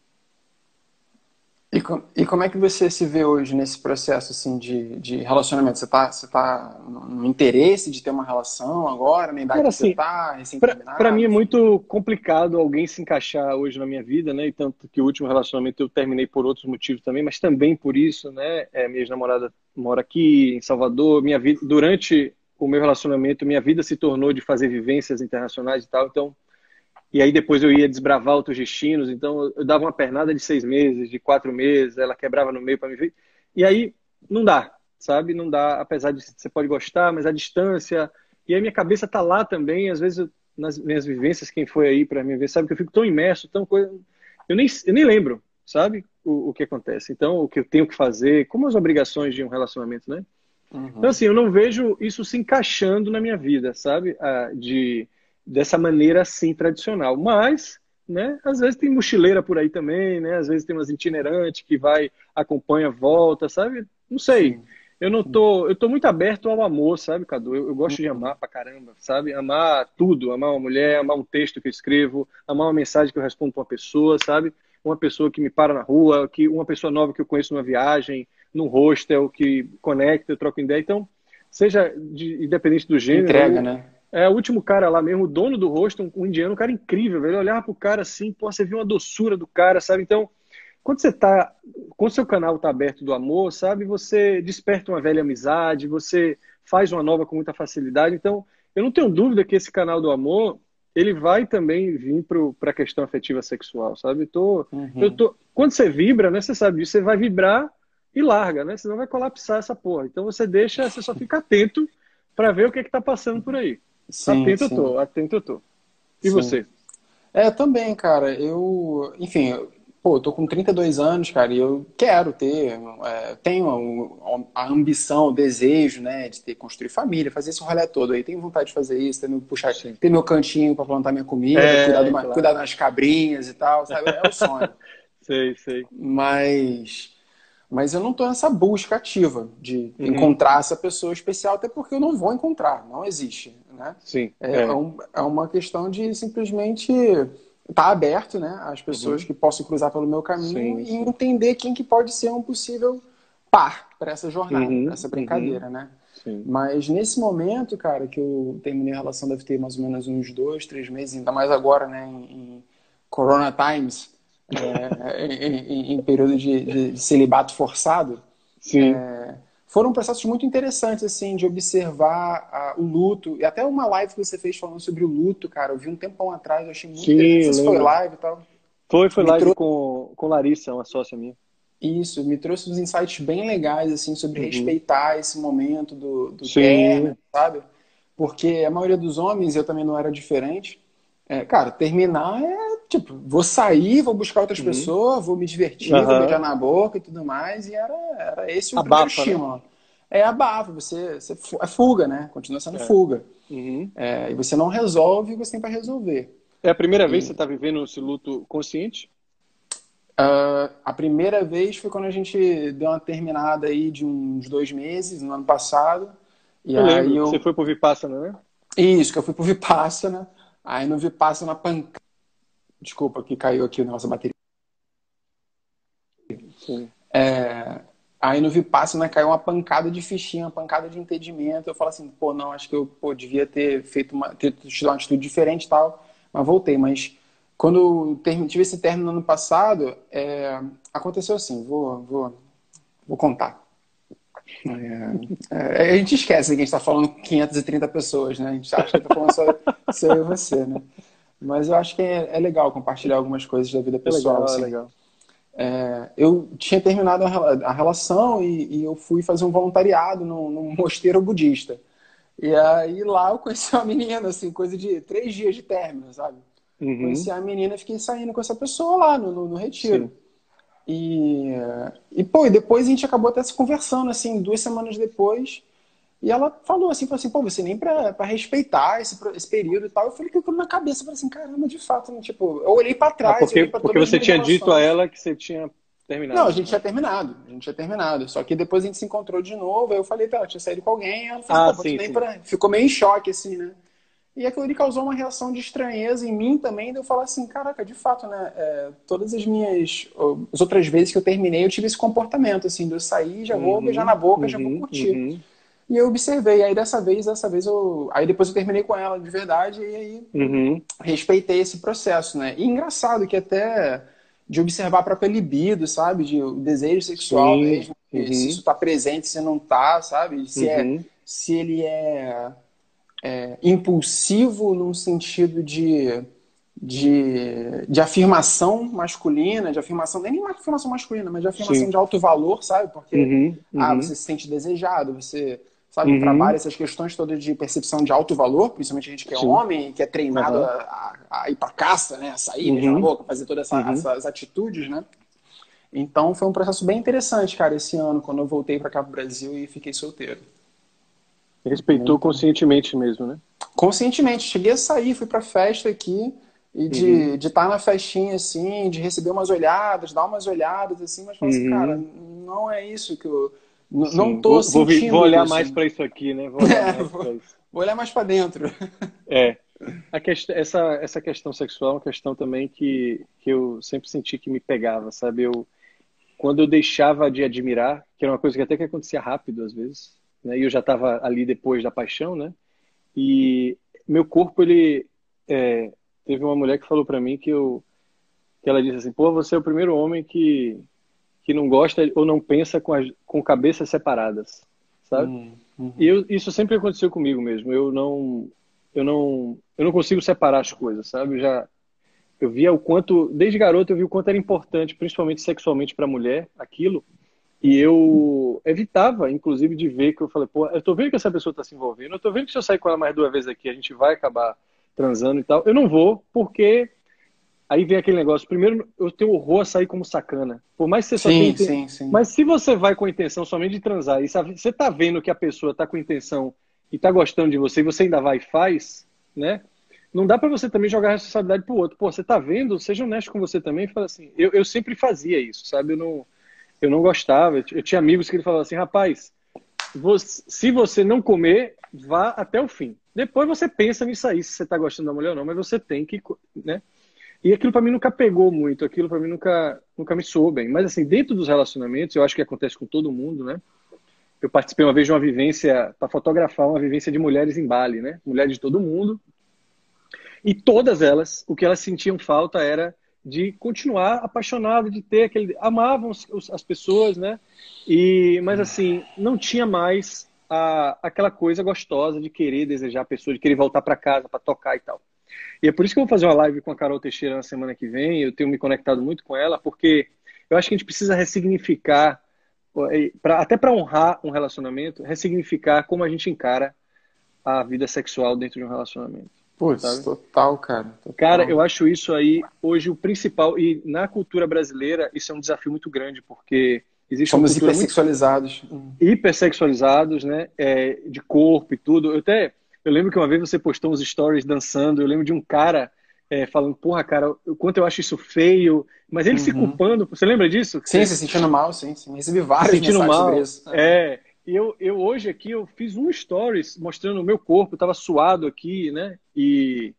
E, com, e como é que você se vê hoje nesse processo assim, de, de relacionamento? Você está você tá no interesse de ter uma relação agora, na idade Cara, que assim, você está, Para mim é muito complicado alguém se encaixar hoje na minha vida, né? E tanto que o último relacionamento eu terminei por outros motivos também, mas também por isso, né? É, minha namorada mora aqui em Salvador, minha vida durante o meu relacionamento, minha vida se tornou de fazer vivências internacionais e tal, então e aí depois eu ia desbravar outros destinos, então eu dava uma pernada de seis meses, de quatro meses, ela quebrava no meio para me ver. E aí não dá, sabe? Não dá, apesar de você pode gostar, mas a distância. E aí minha cabeça tá lá também, às vezes eu, nas minhas vivências, quem foi aí para me ver sabe que eu fico tão imerso, tão coisa. Eu nem, eu nem lembro, sabe? O, o que acontece. Então, o que eu tenho que fazer, como as obrigações de um relacionamento, né? Uhum. Então, assim, eu não vejo isso se encaixando na minha vida, sabe? Ah, de dessa maneira assim tradicional. Mas, né, às vezes tem mochileira por aí também, né? Às vezes tem umas itinerantes que vai, acompanha, volta, sabe? Não sei. Eu não tô, eu tô muito aberto ao amor, sabe, Cadu? Eu, eu gosto de amar pra caramba, sabe? Amar tudo, amar uma mulher, amar um texto que eu escrevo, amar uma mensagem que eu respondo pra uma pessoa, sabe? Uma pessoa que me para na rua, que uma pessoa nova que eu conheço numa viagem, num hostel, que conecta, eu troco ideia. Então, seja de, independente do gênero. Entrega, né? É, o último cara lá mesmo, o dono do rosto, um, um indiano, um cara incrível, velho. Eu olhava pro cara assim, pô, você viu uma doçura do cara, sabe? Então, quando você tá. Quando seu canal tá aberto do amor, sabe? Você desperta uma velha amizade, você faz uma nova com muita facilidade. Então, eu não tenho dúvida que esse canal do amor, ele vai também vir para a questão afetiva sexual, sabe? Eu tô, uhum. eu tô, quando você vibra, né? Você sabe disso, você vai vibrar e larga, né? Senão vai colapsar essa porra. Então você deixa, você só fica atento para ver o que é que tá passando por aí. Sim, atento sim. eu tô, atento eu tô. E sim. você? É, também, cara. Eu, enfim, eu, pô, eu tô com 32 anos, cara, e eu quero ter, é, tenho a, a, ambição, o desejo, né, de ter, construir família, fazer esse rolê todo aí. Tenho vontade de fazer isso, ter meu, puxar, ter meu cantinho para plantar minha comida, é, cuidar, claro. cuidar das cabrinhas e tal, sabe? É o sonho. sei, sei. Mas mas eu não estou nessa busca ativa de uhum. encontrar essa pessoa especial, até porque eu não vou encontrar, não existe. Né? Sim. É, é. Um, é uma questão de simplesmente estar tá aberto né, às pessoas uhum. que possam cruzar pelo meu caminho sim, e entender quem que pode ser um possível par para essa jornada, uhum. para essa brincadeira, uhum. né? Sim. Mas nesse momento, cara, que eu terminei a relação, deve ter mais ou menos uns dois, três meses, ainda mais agora, né, em, em Corona Times, é, em, em, período de, de, celibato forçado, é, foram processos muito interessantes, assim, de observar a, o luto. E até uma live que você fez falando sobre o luto, cara, eu vi um tempão atrás, eu achei muito Sim, interessante. Se foi live e tal. Foi, foi me live trou... com, com Larissa, uma sócia minha. Isso, me trouxe uns insights bem legais, assim, sobre uhum. respeitar esse momento do, do término, sabe? Porque a maioria dos homens, eu também não era diferente, é, cara, terminar é tipo, vou sair, vou buscar outras uhum. pessoas, vou me divertir, uhum. vou beijar na boca e tudo mais. E era, era esse o abafa, estímulo. Né? É abafa, você, você é fuga, né? Continua sendo é. fuga. Uhum. É, e você não resolve o que você tem para resolver. É a primeira e... vez que você está vivendo esse luto consciente? Uh, a primeira vez foi quando a gente deu uma terminada aí de uns dois meses, no ano passado. E eu aí lembro, eu... você foi pro Vipassana, né? Isso, que eu fui pro Vipassana. Aí no Vipassana pancada Desculpa, que caiu aqui a nossa bateria. Sim. É, aí no Vipassana caiu uma pancada de fichinha, uma pancada de entendimento. Eu falo assim, pô, não, acho que eu pô, devia ter feito uma, ter tido uma atitude diferente e tal, mas voltei. Mas quando eu tive esse término no ano passado, é, aconteceu assim, vou, vou, vou contar. É, é, a gente esquece que a gente está falando com 530 pessoas, né? A gente acha que está falando só, só eu e você, né? Mas eu acho que é, é legal compartilhar algumas coisas da vida pessoal. É legal, assim. é legal. É, eu tinha terminado a, relação e, e, eu fui fazer um voluntariado num, num, mosteiro budista. E aí lá eu conheci uma menina, assim, coisa de três dias de término, sabe? Uhum. Conheci a menina e fiquei saindo com essa pessoa lá no, no, no retiro. Sim. E, e, pô, e depois a gente acabou até se conversando, assim, duas semanas depois. E ela falou assim, falou assim, pô, você nem pra, pra respeitar esse, esse período e tal. Eu falei que eu na cabeça, falei assim, caramba, de fato, né? tipo, eu olhei pra trás. Ah, porque porque você tinha dito a ela que você tinha terminado. Não, a gente tinha terminado, a gente tinha terminado. Só que depois a gente se encontrou de novo, aí eu falei, tá, eu tinha saído com alguém, ela falou, ah, sim, sim. Pra... ficou meio em choque, assim, né? E aquilo ali causou uma reação de estranheza em mim também, de eu falar assim, caraca, de fato, né? É, todas as minhas. As outras vezes que eu terminei, eu tive esse comportamento, assim, de eu sair, já vou uhum, beijar na boca, uhum, já vou uhum, curtir. Uhum. E eu observei, aí dessa vez, dessa vez eu. Aí depois eu terminei com ela de verdade, e aí uhum. respeitei esse processo, né? E engraçado que até de observar a própria libido, sabe? De o desejo sexual Sim. mesmo. Uhum. Se isso tá presente, se não tá, sabe? Se, é, uhum. se ele é, é, impulsivo num sentido de, de, de afirmação masculina, de afirmação, nem afirmação masculina, mas de afirmação Sim. de alto valor, sabe? Porque uhum. Ah, você se sente desejado, você sabe? Uhum. Trabalha essas questões todas de percepção de alto valor, principalmente a gente que é Sim. homem, que é treinado uhum. a, a, ir para caça, né? A sair, uhum. beijar na boca, fazer todas essa, uhum. essas atitudes, né? Então foi um processo bem interessante, cara, esse ano, quando eu voltei para cá pro Brasil e fiquei solteiro. Respeitou conscientemente mesmo, né? Conscientemente. Cheguei a sair, fui pra festa aqui e de uhum. de estar tá na festinha assim, de receber umas olhadas, dar umas olhadas assim, mas falar assim, uhum. cara, não é isso que eu Sim, não tô vou, sentindo. Vou, olhar isso. mais para isso aqui, né? Vou olhar, é, vou, vou olhar mais para dentro. É. Questão, essa, essa questão sexual é uma questão também que, que eu sempre senti que me pegava, sabe? Eu, quando eu deixava de admirar, que era uma coisa que até que acontecia rápido às vezes, né? E eu já estava ali depois da paixão, né? E meu corpo, ele... É, teve uma mulher que falou para mim que eu que ela disse assim, pô, você é o primeiro homem que que não gosta ou não pensa com, as, com cabeças separadas, sabe? Uhum. uhum. E eu, isso sempre aconteceu comigo mesmo. Eu não, eu não, eu não consigo separar as coisas, sabe? Eu já eu via o quanto, desde garoto eu vi o quanto era importante, principalmente sexualmente para a mulher, aquilo. E eu evitava, inclusive, de ver que eu falei, pô, eu tô vendo que essa pessoa está se envolvendo, eu tô vendo que se eu sair com ela mais duas vezes aqui, a gente vai acabar transando e tal. Eu não vou, porque Aí vem aquele negócio. Primeiro, eu tenho horror a sair como sacana. Por mais que você só sim, tenha... sim, sim. Mas se você vai com a intenção somente de transar e você tá vendo que a pessoa tá com intenção e tá gostando de você e você ainda vai e faz, né? Não dá para você também jogar a responsabilidade pro outro. Pô, você tá vendo? Seja honesto com você também e fala assim. Eu, eu sempre fazia isso, sabe? Eu não, eu não gostava. Eu tinha amigos que ele falavam assim, rapaz, você, se você não comer, vá até o fim. Depois você pensa nisso aí, se você tá gostando da mulher ou não, mas você tem que, né? E aquilo para mim nunca pegou muito, aquilo para mim nunca, nunca me soou bem. Mas assim, dentro dos relacionamentos, eu acho que acontece com todo mundo, né? Eu participei uma vez de uma vivência para fotografar uma vivência de mulheres em Bali, né? Mulheres de todo mundo. E todas elas, o que elas sentiam falta era de continuar apaixonado, de ter aquele amavam as pessoas, né? E mas assim, não tinha mais a, aquela coisa gostosa de querer desejar a pessoa, de querer voltar para casa para tocar e tal. E é por isso que eu vou fazer uma live com a Carol Teixeira na semana que vem. Eu tenho me conectado muito com ela, porque eu acho que a gente precisa ressignificar, pra, até para honrar um relacionamento, ressignificar como a gente encara a vida sexual dentro de um relacionamento. Putz, sabe? total, cara. Total. Cara, eu acho isso aí hoje o principal. E na cultura brasileira, isso é um desafio muito grande, porque existe Somos hipersexualizados. Muito... Hipersexualizados, né? É, de corpo e tudo. Eu até eu lembro que uma vez você postou uns stories dançando. Eu lembro de um cara é, falando, porra, cara, o quanto eu acho isso feio. Mas ele uhum. se culpando. Você lembra disso? Sim, se sentindo mal, sim. sim. Recebi vários sentindo mal. sobre isso. É. E eu, eu hoje aqui, eu fiz um stories mostrando o meu corpo. Tava suado aqui, né? E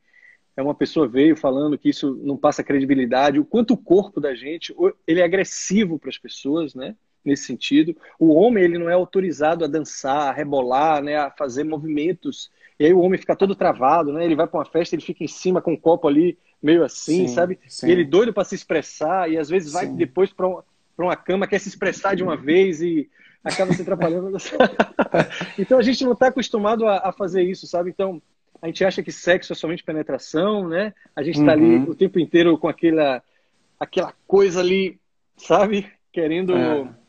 é uma pessoa veio falando que isso não passa credibilidade. O quanto o corpo da gente, ele é agressivo para as pessoas, né? Nesse sentido. O homem, ele não é autorizado a dançar, a rebolar, né? A fazer movimentos e aí o homem fica todo travado, né? Ele vai para uma festa, ele fica em cima com um copo ali, meio assim, sim, sabe? Sim. E ele doido para se expressar, e às vezes vai sim. depois para um, uma cama, quer se expressar de uma vez e acaba se atrapalhando. então a gente não está acostumado a, a, fazer isso, sabe? Então a gente acha que sexo é somente penetração, né? A gente está uhum. ali o tempo inteiro com aquela, aquela coisa ali, sabe? Querendo. É.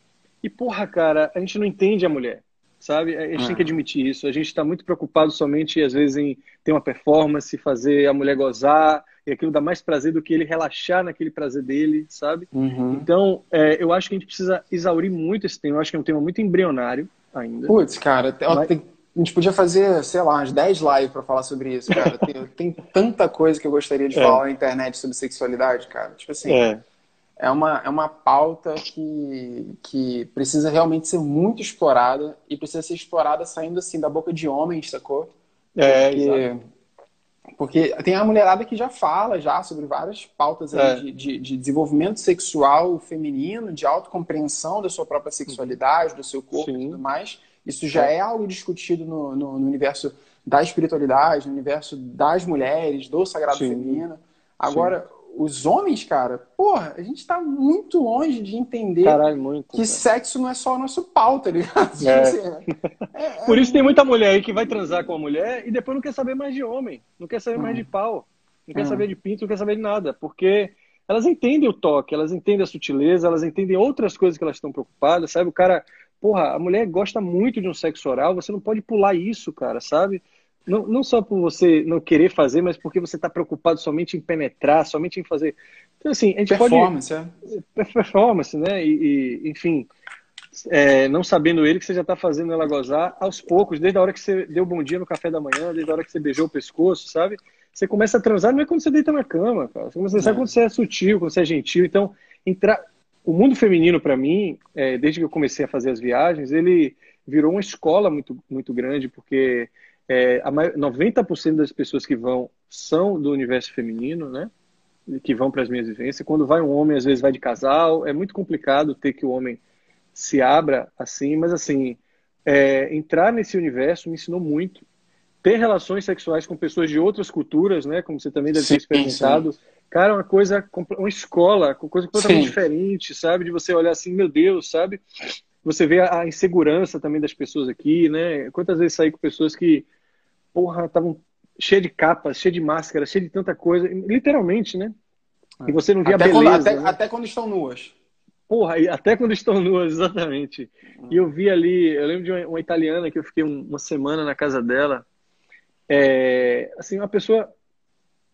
E porra, cara, a gente não entende a mulher sabe? A gente tem que ah. admitir isso. A gente está muito preocupado somente, às vezes, em ter uma performance, fazer a mulher gozar, e aquilo dá mais prazer do que ele relaxar naquele prazer dele, sabe? Uhum. Então, é, eu acho que a gente precisa exaurir muito esse tema. Eu acho que é um tema muito embrionário ainda. Putz, cara, mas... tem, A gente podia fazer, sei lá, umas 10 lives para falar sobre isso, cara. Tem, tem, tanta coisa que eu gostaria de é. falar na internet sobre sexualidade, cara. Tipo assim, é, é, uma, é uma pauta que, que precisa realmente ser muito explorada e precisa ser explorada saindo assim da boca de homens, sacou? É, Porque, porque tem a mulherada que já fala já sobre várias pautas é. de, de, de, desenvolvimento sexual feminino, de autocompreensão da sua própria sexualidade, do seu corpo Sim. e tudo mais. Isso já é, é algo discutido no, no, no, universo da espiritualidade, no universo das mulheres, do sagrado Sim. feminino. Agora, Sim. Os homens, cara, porra, a gente tá muito longe de entender Caralho, muito, que cara. sexo não é só o nosso pau, tá ligado? É. Assim, é, é. Por isso tem muita mulher aí que vai transar com a mulher e depois não quer saber mais de homem, não quer saber hum. mais de pau, não quer hum. saber de pinto, não quer saber de nada, porque elas entendem o toque, elas entendem a sutileza, elas entendem outras coisas que elas estão preocupadas, sabe? O cara porra, a mulher gosta muito de um sexo oral, você não pode pular isso, cara, sabe? Não, não só por você não querer fazer, mas porque você está preocupado somente em penetrar, somente em fazer. Então, assim, a gente performance, pode. É. Performance, né? E, e enfim, é, não sabendo ele que você já está fazendo ela gozar aos poucos, desde a hora que você deu bom dia no café da manhã, desde a hora que você beijou o pescoço, sabe? Você começa a transar, não é quando você deita na cama, cara. Você começa a é. quando você é sutil, quando você é gentil. Então, entrar o mundo feminino, para mim, é, desde que eu comecei a fazer as viagens, ele virou uma escola muito, muito grande, porque é, a 90% das pessoas que vão são do universo feminino, né? Que vão para as minhas vivências. Quando vai um homem, às vezes vai de casal. É muito complicado ter que o homem se abra assim, mas assim, é, entrar nesse universo me ensinou muito. Ter relações sexuais com pessoas de outras culturas, né? Como você também deve sim, ter experimentado. Sim Cara, uma coisa, uma escola, uma coisa completamente Sim. diferente, sabe? De você olhar assim, meu Deus, sabe? Você vê a insegurança também das pessoas aqui, né? Quantas vezes saí com pessoas que, porra, estavam cheias de capas, cheias de máscaras, cheias de tanta coisa, literalmente, né? E você não via até beleza. Quando, até, né? até quando estão nuas. Porra, até quando estão nuas, exatamente. E eu vi ali, eu lembro de uma, uma italiana que eu fiquei uma semana na casa dela. É, assim, uma pessoa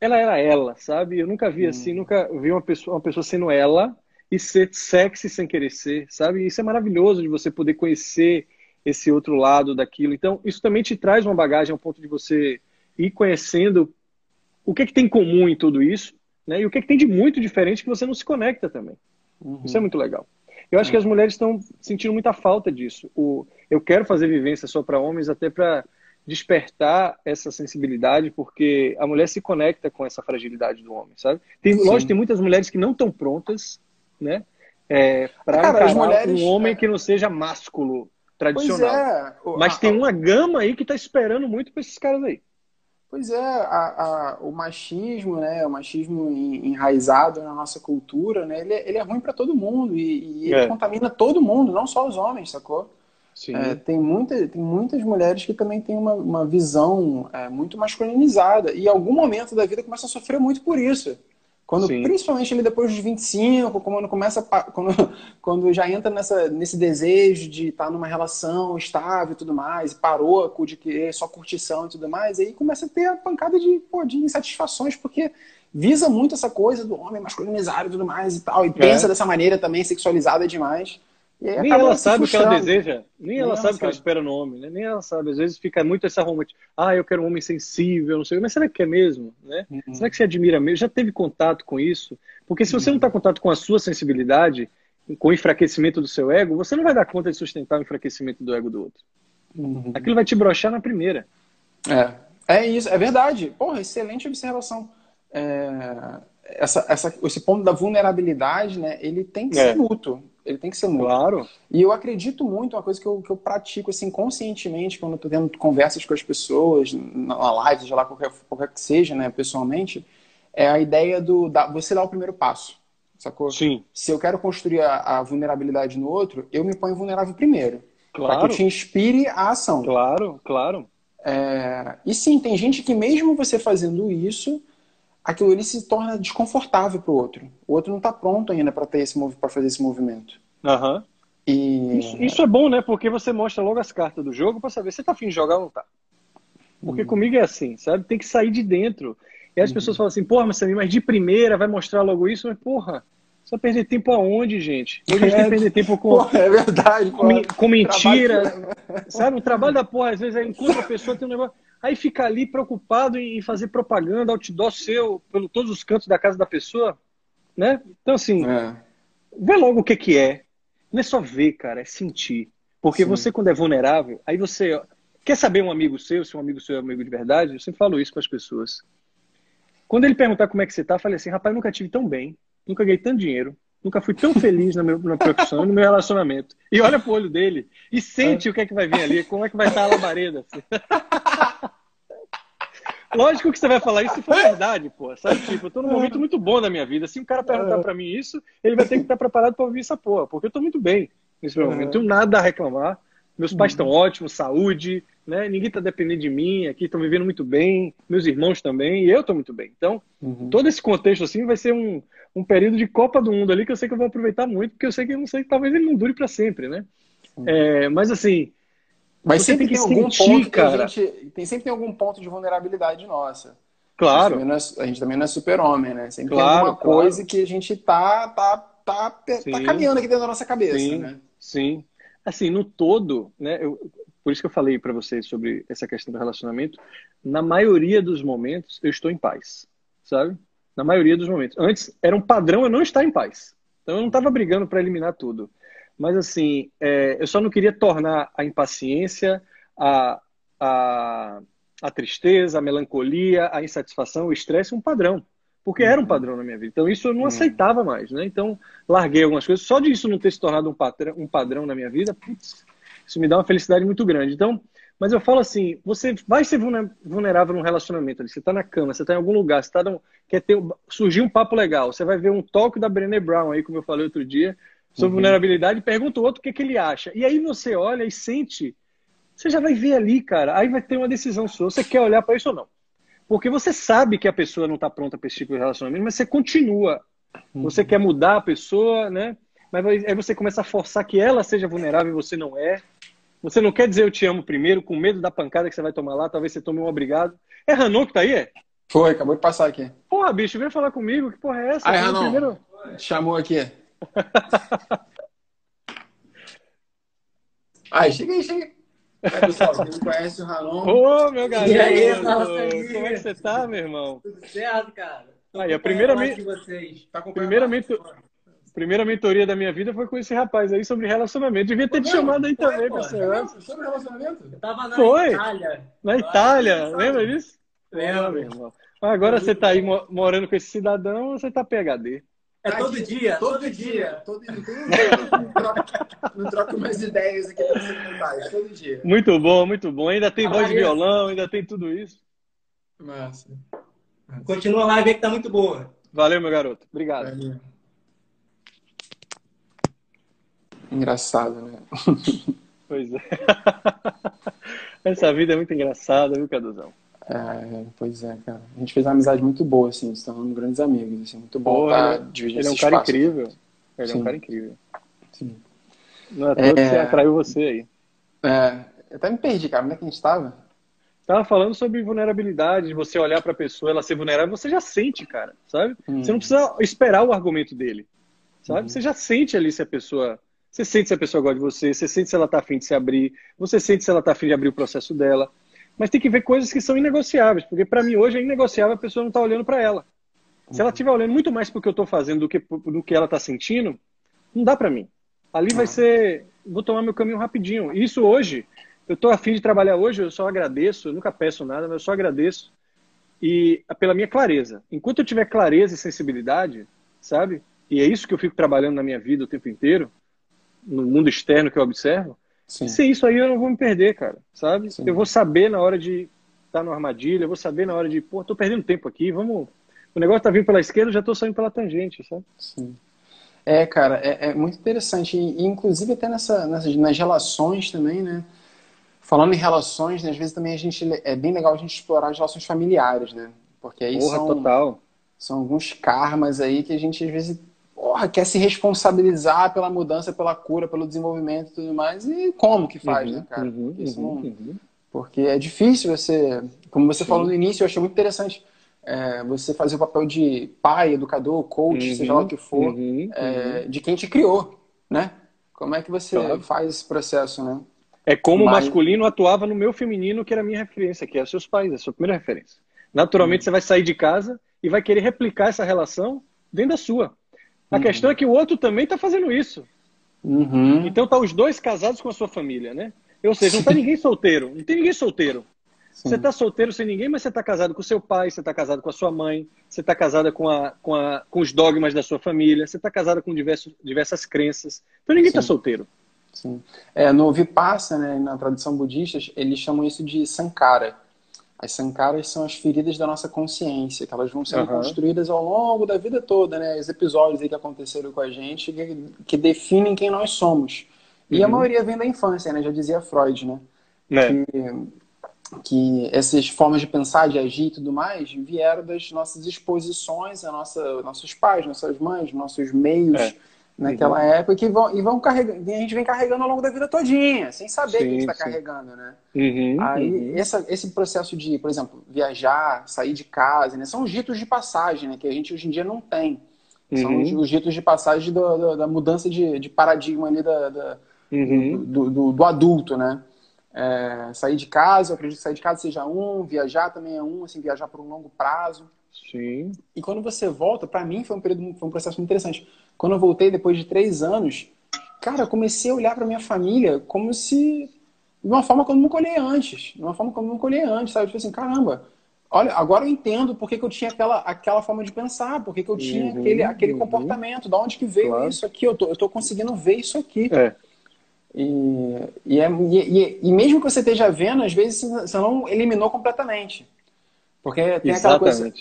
ela era ela, sabe? Eu nunca vi assim, hum. nunca vi uma pessoa, uma pessoa sendo ela e ser sexy sem querer ser, sabe? Isso é maravilhoso de você poder conhecer esse outro lado daquilo. Então, isso também te traz uma bagagem ao ponto de você ir conhecendo o que, é que tem em comum em tudo isso, né? E o que, é que tem de muito diferente que você não se conecta também. Uhum. Isso é muito legal. Eu acho que as mulheres estão sentindo muita falta disso. O, eu quero fazer vivência só para homens, até para despertar essa sensibilidade, porque a mulher se conecta com essa fragilidade do homem, sabe? Tem, lógico, tem muitas mulheres que não estão prontas, né? É, para mulheres, um homem é... que não seja másculo tradicional. É. Mas tem uma gama aí que está esperando muito para esses caras aí. Pois é, a, a, o machismo, né, o machismo enraizado na nossa cultura, né, ele, é, ele é ruim para todo mundo e, e ele é. contamina todo mundo, não só os homens, sacou? É, tem, muita, tem muitas mulheres que também têm uma, uma visão é, muito masculinizada e em algum momento da vida começa a sofrer muito por isso. Quando, principalmente ali depois dos 25, quando começa quando, quando já entra nessa, nesse desejo de estar numa relação estável e tudo mais, parou de querer só curtição e tudo mais, aí começa a ter a pancada de, pô, de insatisfações, porque visa muito essa coisa do homem masculinizado e tudo mais e tal, e é. pensa dessa maneira também sexualizada demais. Nem ela sabe o que ela deseja, nem, nem ela, ela sabe o que ela espera no homem, né? nem ela sabe. Às vezes fica muito essa romântica, ah, eu quero um homem sensível, não sei, mas será que é mesmo? Né? Uhum. Será que você admira mesmo? Já teve contato com isso? Porque se você uhum. não está em contato com a sua sensibilidade, com o enfraquecimento do seu ego, você não vai dar conta de sustentar o enfraquecimento do ego do outro. Uhum. Aquilo vai te brochar na primeira. É, é isso, é verdade. Porra, excelente observação. É, essa, essa, esse ponto da vulnerabilidade, né, ele tem que é. ser mútuo. Ele tem que ser mútuo. Claro. E eu acredito muito, uma coisa que eu, que eu pratico assim, conscientemente quando eu estou tendo conversas com as pessoas, na live, seja lá qualquer, qualquer que seja, né, pessoalmente, é a ideia do da, você dar o primeiro passo. Sacou? Sim. Se eu quero construir a, a vulnerabilidade no outro, eu me ponho vulnerável primeiro. Claro. Para que te inspire a ação. Claro, claro. É... E sim, tem gente que mesmo você fazendo isso, aquilo ali se torna desconfortável para o outro. O outro não está pronto ainda para ter esse para fazer esse movimento. Uhum. E... Isso, isso, é bom, né? Porque você mostra logo as cartas do jogo para saber se está afim de jogar ou não tá. Porque uhum. comigo é assim, sabe? Tem que sair de dentro. E as uhum. pessoas falam assim, porra, mas, mas de primeira vai mostrar logo isso? Mas, porra, Precisa perder tempo aonde, gente? Hoje a gente É. tem que perder tempo com, Porra, é verdade, com, porra. com mentira. Trabalho- Sabe? O trabalho da porra, às vezes, aí encontra a pessoa, tem um negócio. Aí fica ali preocupado em fazer propaganda, outdoor seu, pelo todos os cantos da casa da pessoa. Né? Então, assim, É. vê logo o que, que é. Não é só ver, cara, é sentir. Porque Sim. você, quando é vulnerável, aí você. Quer saber um amigo seu, se um amigo seu é um amigo de verdade? Eu sempre falo isso com as pessoas. Quando ele perguntar como é que você tá, eu falei assim, rapaz, nunca tive tão bem, nunca ganhei tanto dinheiro, nunca fui tão feliz na minha, na profissão, no meu relacionamento. E olha pro olho dele e sente o que é que vai vir ali, como é que vai estar a labareda. assim. Lógico que você vai falar isso se for verdade, pô. Sabe, tipo, eu tô num momento muito bom da minha vida. Se um cara perguntar pra mim isso, ele vai ter que estar preparado pra ouvir essa porra, porque eu tô muito bem nesse meu momento. Não tenho nada a reclamar. Meus pais estão ótimos, saúde, né? Ninguém tá dependendo de mim, aqui estão vivendo muito bem, meus irmãos também, e eu tô muito bem. Então, Uhum. todo esse contexto assim vai ser um, um período de Copa do Mundo ali que eu sei que eu vou aproveitar muito, porque eu sei que não sei, talvez ele não dure pra sempre, né? É, mas assim, Mas sempre tem tem, algum sentir, ponto cara. gente. Tem, sempre tem algum ponto de vulnerabilidade nossa. Claro, é, a gente também não é super-homem, né? Sempre Claro, tem alguma claro. coisa que a gente tá, tá, tá, tá caminhando aqui dentro da nossa cabeça, Sim. né? Sim. Assim, no todo, né? eu- por isso que eu falei para vocês sobre essa questão do relacionamento. Na maioria dos momentos, eu estou em paz, sabe? Na maioria dos momentos. Antes, era um padrão eu não estar em paz. Então, eu não estava brigando para eliminar tudo. Mas, assim, é, eu só não queria tornar a impaciência, a, a, a tristeza, a melancolia, a insatisfação, o estresse um padrão. Porque era um padrão na minha vida. Então, isso eu não Uhum. aceitava mais, né? Então, larguei algumas coisas. Só disso não ter se tornado um padrão, um padrão na minha vida, putz, isso me dá uma felicidade muito grande. Então, mas eu falo assim, você vai ser vulne- vulnerável num relacionamento ali. Você tá na cama, você tá em algum lugar, você tá num, quer ter surgir um papo legal. Você vai ver um talk da Brené Brown aí, como eu falei outro dia, sobre Uhum. vulnerabilidade pergunta o outro o que, que ele acha. E aí você olha e sente, você já vai ver ali, cara. Aí vai ter uma decisão sua. Você quer olhar para isso ou não? Porque você sabe que a pessoa não está pronta para esse tipo de relacionamento, mas você continua. Você quer mudar a pessoa, né? Mas aí aí você começa a forçar que ela seja vulnerável e você não é. Você não quer dizer eu te amo primeiro, com medo da pancada que você vai tomar lá, talvez você tome um obrigado. É Ranon que tá aí, é? Foi, acabou de passar aqui. Porra, bicho, vem falar comigo, que porra é essa? Aí, Ranon. primeiro- Chamou aqui. Ai, chega aí, chega aí. Aí, pessoal, quem não conhece o Ranon, Ô, meu garoto! E aí, nossa amiga? Como é que você tá, meu irmão? Tudo certo, cara? Tô Aí, a primeira me- vocês. tá Primeiramente, lá? primeira mentoria da minha vida foi com esse rapaz aí sobre relacionamento. Devia ter te Não, chamado aí foi, também pô. esse É? Sobre relacionamento? Eu tava na Foi. Itália. Na Itália, Olha, lembra disso? Lembro. meu irmão. Agora você tá aí mo- morando com esse cidadão, você tá PHD. É todo Ai, dia, Todo, dia. Todo dia. Não tem um dia não troca- Não troca umas ideias aqui pra você comentar. Todo dia. Muito bom, muito bom. Ainda tem voz de violão, ainda tem tudo isso. Massa. Continua a live aí que tá muito boa. Valeu, meu garoto. Obrigado. Valeu. Engraçado, né? Pois é. Essa vida é muito engraçada, viu, Caduzão? É, pois é, cara. A gente fez uma amizade muito boa, assim, tornando grandes amigos, assim, muito bom Porra, tá dividindo Ele é um cara espaço. incrível. Ele é um Sim. cara incrível. Sim. Não é que É. você atraiu você aí. É, eu até me perdi, cara. Onde é que a gente tava? Tava falando sobre vulnerabilidade, de você olhar pra pessoa, ela ser vulnerável, você já sente, cara, sabe? Hum. Você não precisa esperar o argumento dele, sabe? Uhum. Você já sente ali se a pessoa. Você sente se a pessoa gosta de você, você sente se ela tá afim de se abrir, você sente se ela tá afim de abrir o processo dela. Mas tem que ver coisas que são inegociáveis, porque pra mim hoje é inegociável a pessoa não tá olhando pra ela. Se ela estiver olhando muito mais pro que eu tô fazendo do que do que ela tá sentindo, não dá pra mim. Ali vai Ah. ser, vou tomar meu caminho rapidinho. E Isso hoje, eu tô afim de trabalhar hoje, eu só agradeço, eu nunca peço nada, mas eu só agradeço e pela minha clareza. Enquanto eu tiver clareza e sensibilidade, sabe? E é isso que eu fico trabalhando na minha vida o tempo inteiro, no mundo externo que eu observo. Sim. Se isso aí eu não vou me perder, cara, sabe? Sim. Eu vou saber na hora de estar numa armadilha, eu vou saber na hora de, pô, tô perdendo tempo aqui, vamos. O negócio tá vindo pela esquerda, eu já tô saindo pela tangente, sabe? Sim. É, cara, é, é muito interessante. E, e, inclusive até nessa, nessas, nas relações também, né? Falando em relações, né, às vezes também a gente é bem legal a gente explorar as relações familiares, né? Porque aí Porra, são, total. são alguns karmas aí que a gente às vezes porra, quer se responsabilizar pela mudança, pela cura, pelo desenvolvimento e tudo mais. E como que faz, Uhum, né, cara? uhum, Porque, isso uhum, não- uhum. porque é difícil você, como você Sim. falou no início, eu achei muito interessante. é, você fazer o papel de pai, educador, coach, Uhum, seja lá o que for, uhum, é, de quem te criou, né? Como é que você Claro. faz esse processo, né? É como o Mas- masculino atuava no meu feminino, que era a minha referência, que é seus pais, é a sua primeira referência. Naturalmente, você vai sair de casa e vai querer replicar essa relação dentro da sua. A questão é que o outro também está fazendo isso. Uhum. Então tá os dois casados com a sua família, né? Ou seja, não tá ninguém solteiro. Não tem ninguém solteiro. Você tá solteiro sem ninguém, mas você tá casado com seu pai, você tá casado com a sua mãe, você tá casada com, a, com, a, com os dogmas da sua família, você tá casada com diversos, diversas crenças. Então ninguém tá Sim. solteiro. Sim. É, no Vipassana, né, na tradição budista, eles chamam isso de sankara. As sankaras são as feridas da nossa consciência, que elas vão sendo Aham. construídas ao longo da vida toda, né? Os episódios aí que aconteceram com a gente que, que definem quem nós somos. E a Uhum. maioria vem da infância, né? Já dizia Freud, né? Né? que, que essas formas de pensar, de agir e tudo mais vieram das nossas exposições a nossa, nossos pais, nossas mães, nossos meios É. naquela época que vão, e vão carregando, a gente vem carregando ao longo da vida todinha, sem saber que a gente Sim, está sim. carregando, né? Uhum, Aí, uhum. essa, esse processo de, por exemplo, viajar, sair de casa, né? São os ritos de passagem, né? Que a gente hoje em dia não tem. São Uhum. os, os ritos de passagem do- do- da mudança de, de paradigma ali da, da- Uhum. do, do, do adulto, né? É, sair de casa, eu acredito que sair de casa seja um, viajar também é um, assim, viajar por um longo prazo. Sim. E quando você volta, para mim foi um período, foi um processo muito interessante. Quando eu voltei depois de três anos, cara, eu comecei a olhar para minha família como se de uma forma que eu nunca olhei antes, de uma forma que eu nunca olhei antes, sabe? Tipo assim, caramba, olha, agora eu entendo por que, eu tinha aquela, aquela forma de pensar, por que, eu tinha Uhum, aquele, aquele uhum. comportamento, da onde que veio Claro. isso aqui, eu tô, eu tô conseguindo ver isso aqui. É. E, e, é- e- e- mesmo que você esteja vendo, às vezes você não eliminou completamente. Porque tem aquela coisa.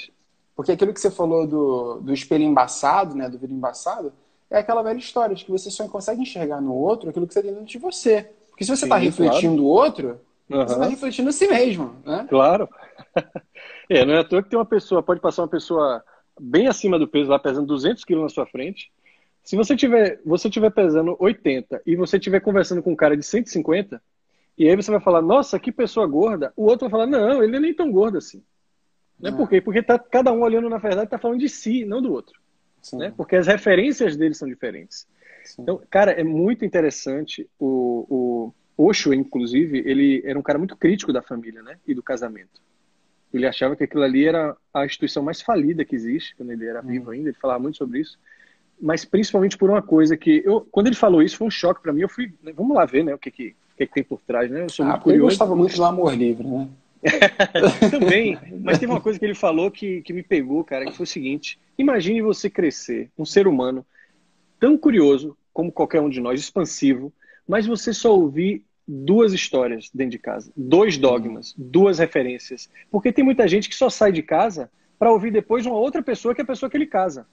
Porque aquilo que você falou do, do espelho embaçado, né, do vidro embaçado, é aquela velha história de que você só consegue enxergar no outro aquilo que você tem dentro de você. Porque se você está refletindo o outro, você está refletindo a si mesmo, né? Claro. É, não é à toa que tem uma pessoa, pode passar uma pessoa bem acima do peso, lá pesando 200 quilos na sua frente. Se você tiver, você tiver pesando 80 e você estiver conversando com um cara de 150, e aí você vai falar, nossa, que pessoa gorda, o outro vai falar, não, ele nem tão gordo assim. Não é por quê? Porque tá, cada um olhando, na verdade, tá falando de si, não do outro. Sim, Né? Porque as referências deles são diferentes. sim. Então, cara, é muito interessante. O, o Osho, inclusive, ele era um cara muito crítico da família, né? E do casamento. Ele achava que aquilo ali era a instituição mais falida que existe, quando ele era vivo ainda. Ele falava muito sobre isso. Mas principalmente por uma coisa que eu, quando ele falou isso, foi um choque para mim. Eu fui, né, vamos lá ver, né? O que que, que que tem por trás, né? Eu sou Ah, muito porque eu curioso. gostava muito do amor livre, né? Também, mas teve uma coisa que ele falou que, que me pegou, cara, que foi o seguinte: imagine você crescer, um ser humano tão curioso como qualquer um de nós, expansivo, mas você só ouvir duas histórias dentro de casa, dois dogmas, duas referências. Porque tem muita gente que só sai de casa para ouvir depois uma outra pessoa que é a pessoa que ele casa.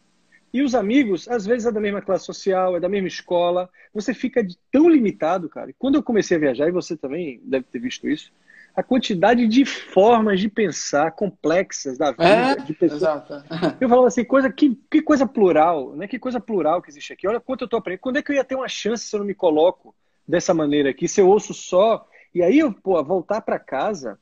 E os amigos, às vezes, é da mesma classe social, é da mesma escola. Você fica tão limitado, cara. Quando eu comecei a viajar, e você também deve ter visto isso, a quantidade de formas de pensar complexas da vida, É, de pessoas. exato. Eu falava assim, coisa, que, que coisa plural, né? Que coisa plural que existe aqui. Olha quanto eu tô aprendendo. Quando é que eu ia ter uma chance se eu não me coloco dessa maneira aqui? Se eu ouço só. E aí eu, pô, voltar para casa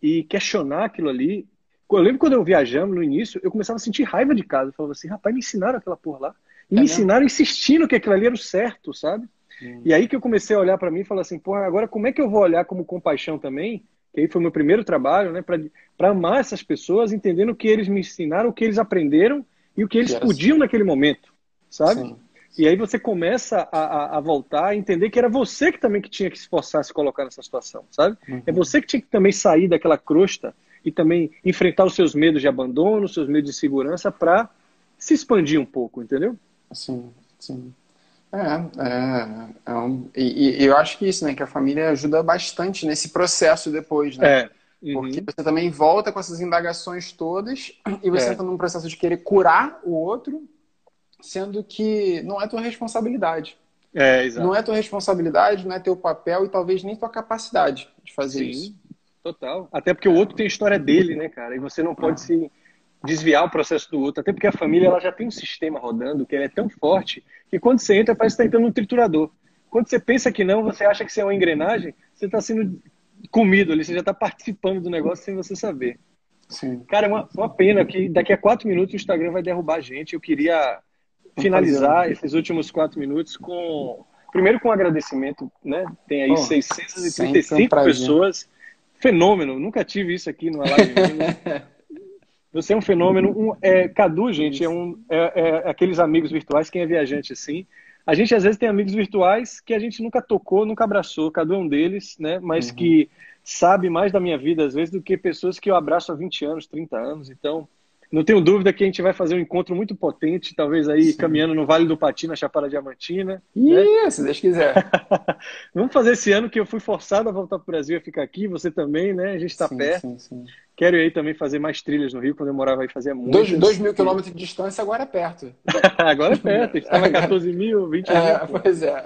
e questionar aquilo ali. Eu lembro quando eu viajamos no início, eu começava a sentir raiva de casa. Eu falava assim, rapaz, me ensinaram aquela porra lá. E É me mesmo? ensinaram insistindo que aquilo ali era o certo, sabe? Hum. E aí que eu comecei a olhar para mim e falar assim, porra, agora como é que eu vou olhar como compaixão também? Que aí foi o meu primeiro trabalho, né? Para amar essas pessoas, entendendo o que eles me ensinaram, o que eles aprenderam e o que eles era podiam naquele momento, sabe? Sim. E aí você começa a, a, a voltar a entender que era você que também que tinha que se esforçar a se colocar nessa situação, sabe? Uhum. É você que tinha que também sair daquela crosta e também enfrentar os seus medos de abandono, os seus medos de segurança para se expandir um pouco, entendeu? Sim, sim. É, é, é um- e, e eu acho que isso, né, que a família ajuda bastante nesse processo depois, né? É. Uhum. Porque você também volta com essas indagações todas e você É. entra num processo de querer curar o outro, sendo que não é tua responsabilidade. É, exato. Não é tua responsabilidade, não é teu papel e talvez nem tua capacidade de fazer Sim, isso. total. Até porque o outro tem a história dele, né, cara? E você não pode se desviar o processo do outro. Até porque a família ela já tem um sistema rodando que ele é tão forte que quando você entra parece que está entrando num triturador. Quando você pensa que não, você acha que você é uma engrenagem, você está sendo comido ali, você já está participando do negócio sem você saber. Sim. Cara, é uma, uma pena que daqui a quatro minutos o Instagram vai derrubar a gente. Eu queria finalizar esses últimos quatro minutos com. Primeiro com um agradecimento, né? Tem aí Pô, 635 sempre um prazer. pessoas. Fenômeno, nunca tive isso aqui numa live. minha. Você é um fenômeno. Um, é, Cadu, gente, é, um, é, é aqueles amigos virtuais, quem é viajante assim. A gente às vezes tem amigos virtuais que a gente nunca tocou, nunca abraçou. Cadu é um deles, né? Mas Uhum. que sabe mais da minha vida, às vezes, do que pessoas que eu abraço há 20 anos, 30 anos. Então, não tenho dúvida que a gente vai fazer um encontro muito potente, talvez aí Sim. caminhando no Vale do Pati, na Chapada Diamantina. né? Ih, se Deus quiser. Vamos fazer esse ano que eu fui forçado a voltar para o Brasil e ficar aqui, você também, né? A gente está perto. sim, sim. Quero ir aí também fazer mais trilhas no Rio, quando eu morava aí fazia muito. Dois, dois mil quilômetros de distância, agora é perto. Agora é perto, a gente estava 14 mil, 20 mil. É, pois é.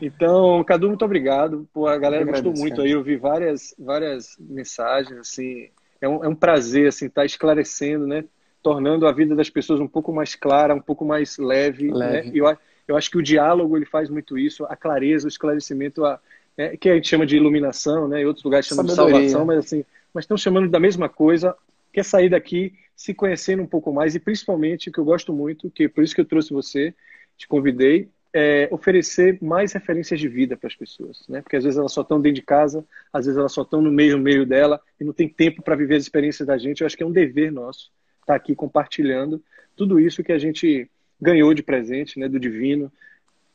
Então, Cadu, muito obrigado. Pô, a galera Eu gostou agradeço, muito cara. aí, eu vi várias, várias mensagens, assim. É um, é um prazer, assim, estar esclarecendo, né? Tornando a vida das pessoas um pouco mais clara, um pouco mais leve, Leve. né? Eu, eu acho que o diálogo, ele faz muito isso, a clareza, o esclarecimento, a, é, que a gente chama de iluminação, né? Em outros lugares chamam de salvação, mas assim, mas estão chamando da mesma coisa, quer sair daqui se conhecendo um pouco mais e principalmente, o que eu gosto muito, que é por isso que eu trouxe você, te convidei, é oferecer mais referências de vida para as pessoas, né? Porque às vezes elas só estão dentro de casa, às vezes elas só estão no meio, no meio dela e não tem tempo para viver as experiências da gente. Eu acho que é um dever nosso estar aqui compartilhando tudo isso que a gente ganhou de presente, né, do divino,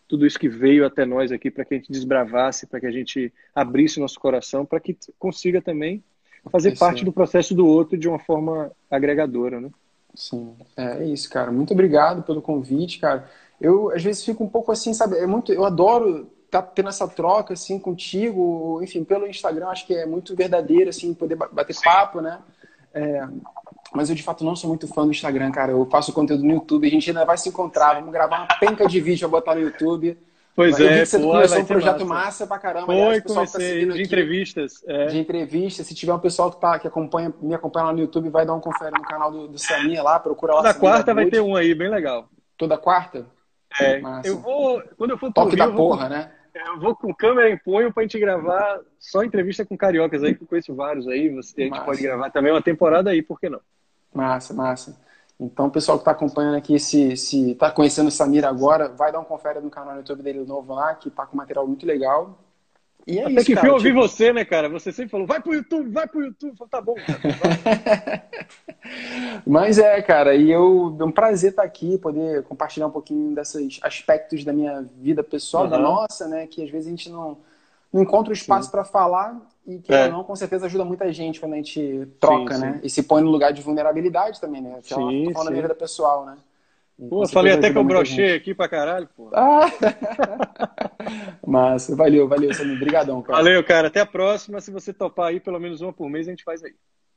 tudo isso que veio até nós aqui para que a gente desbravasse, para que a gente abrisse nosso coração, para que consiga também fazer Isso parte é. do processo do outro de uma forma agregadora, né? Sim, é isso, cara. Muito obrigado pelo convite, cara. Eu às vezes fico um pouco assim, sabe? É muito, eu adoro estar tendo essa troca assim contigo, enfim, pelo Instagram, acho que é muito verdadeiro assim, poder ba- bater papo, né? É, mas eu de fato não sou muito fã do Instagram, cara. Eu faço conteúdo no YouTube, a gente ainda vai se encontrar, vamos gravar uma penca de vídeo pra botar no YouTube. Pois eu vi é, que você pô, começou um projeto massa. massa, pra caramba. aliás, Foi, o pessoal tá comecei seguindo de aqui entrevistas. É. de entrevista. Se tiver um pessoal que, tá, que acompanha, me acompanha lá no YouTube, vai dar um confere no canal do, do Samir lá, procura lá. Samir quarta vai ter um aí, bem legal. Toda quarta? É, Massa. eu vou, quando eu for Toque Rio, da eu vou, porra, né? eu vou com câmera em punho pra gente gravar só entrevista com cariocas aí, que eu conheço vários aí, você, a gente Massa. pode gravar também uma temporada aí, por que não? Massa, massa. Então, o pessoal que está acompanhando aqui, se, se tá conhecendo o Samir agora, vai dar um confere no canal no YouTube dele novo lá, que tá com material muito legal. E é Até isso, que cara. fui ouvir tipo- você, né, cara? Você sempre falou, vai pro YouTube, vai pro YouTube. Eu falei, tá bom, cara. Mas é, cara, e eu é um prazer estar aqui, poder compartilhar um pouquinho desses aspectos da minha vida pessoal, da Uhum. nossa, né? Que às vezes a gente não, não encontra o espaço para falar e que É. não, com certeza ajuda muita gente quando a gente troca, Sim, né? sim. E se põe no lugar de vulnerabilidade também, né? Que é uma- Sim, falando da minha sim. vida pessoal, né? Pô, eu falei até que eu brochei aqui pra caralho, pô. Ah! Massa, valeu, valeu, Samir. Obrigadão, cara. Valeu, cara. Até a próxima. Se você topar aí, pelo menos uma por mês, a gente faz aí.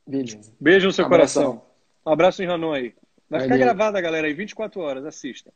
Beleza. Beijo no seu Abração. coração. Um abraço em Hanoi aí. Vai ficar Valeu. gravada, galera, aí, 24 horas. Assista.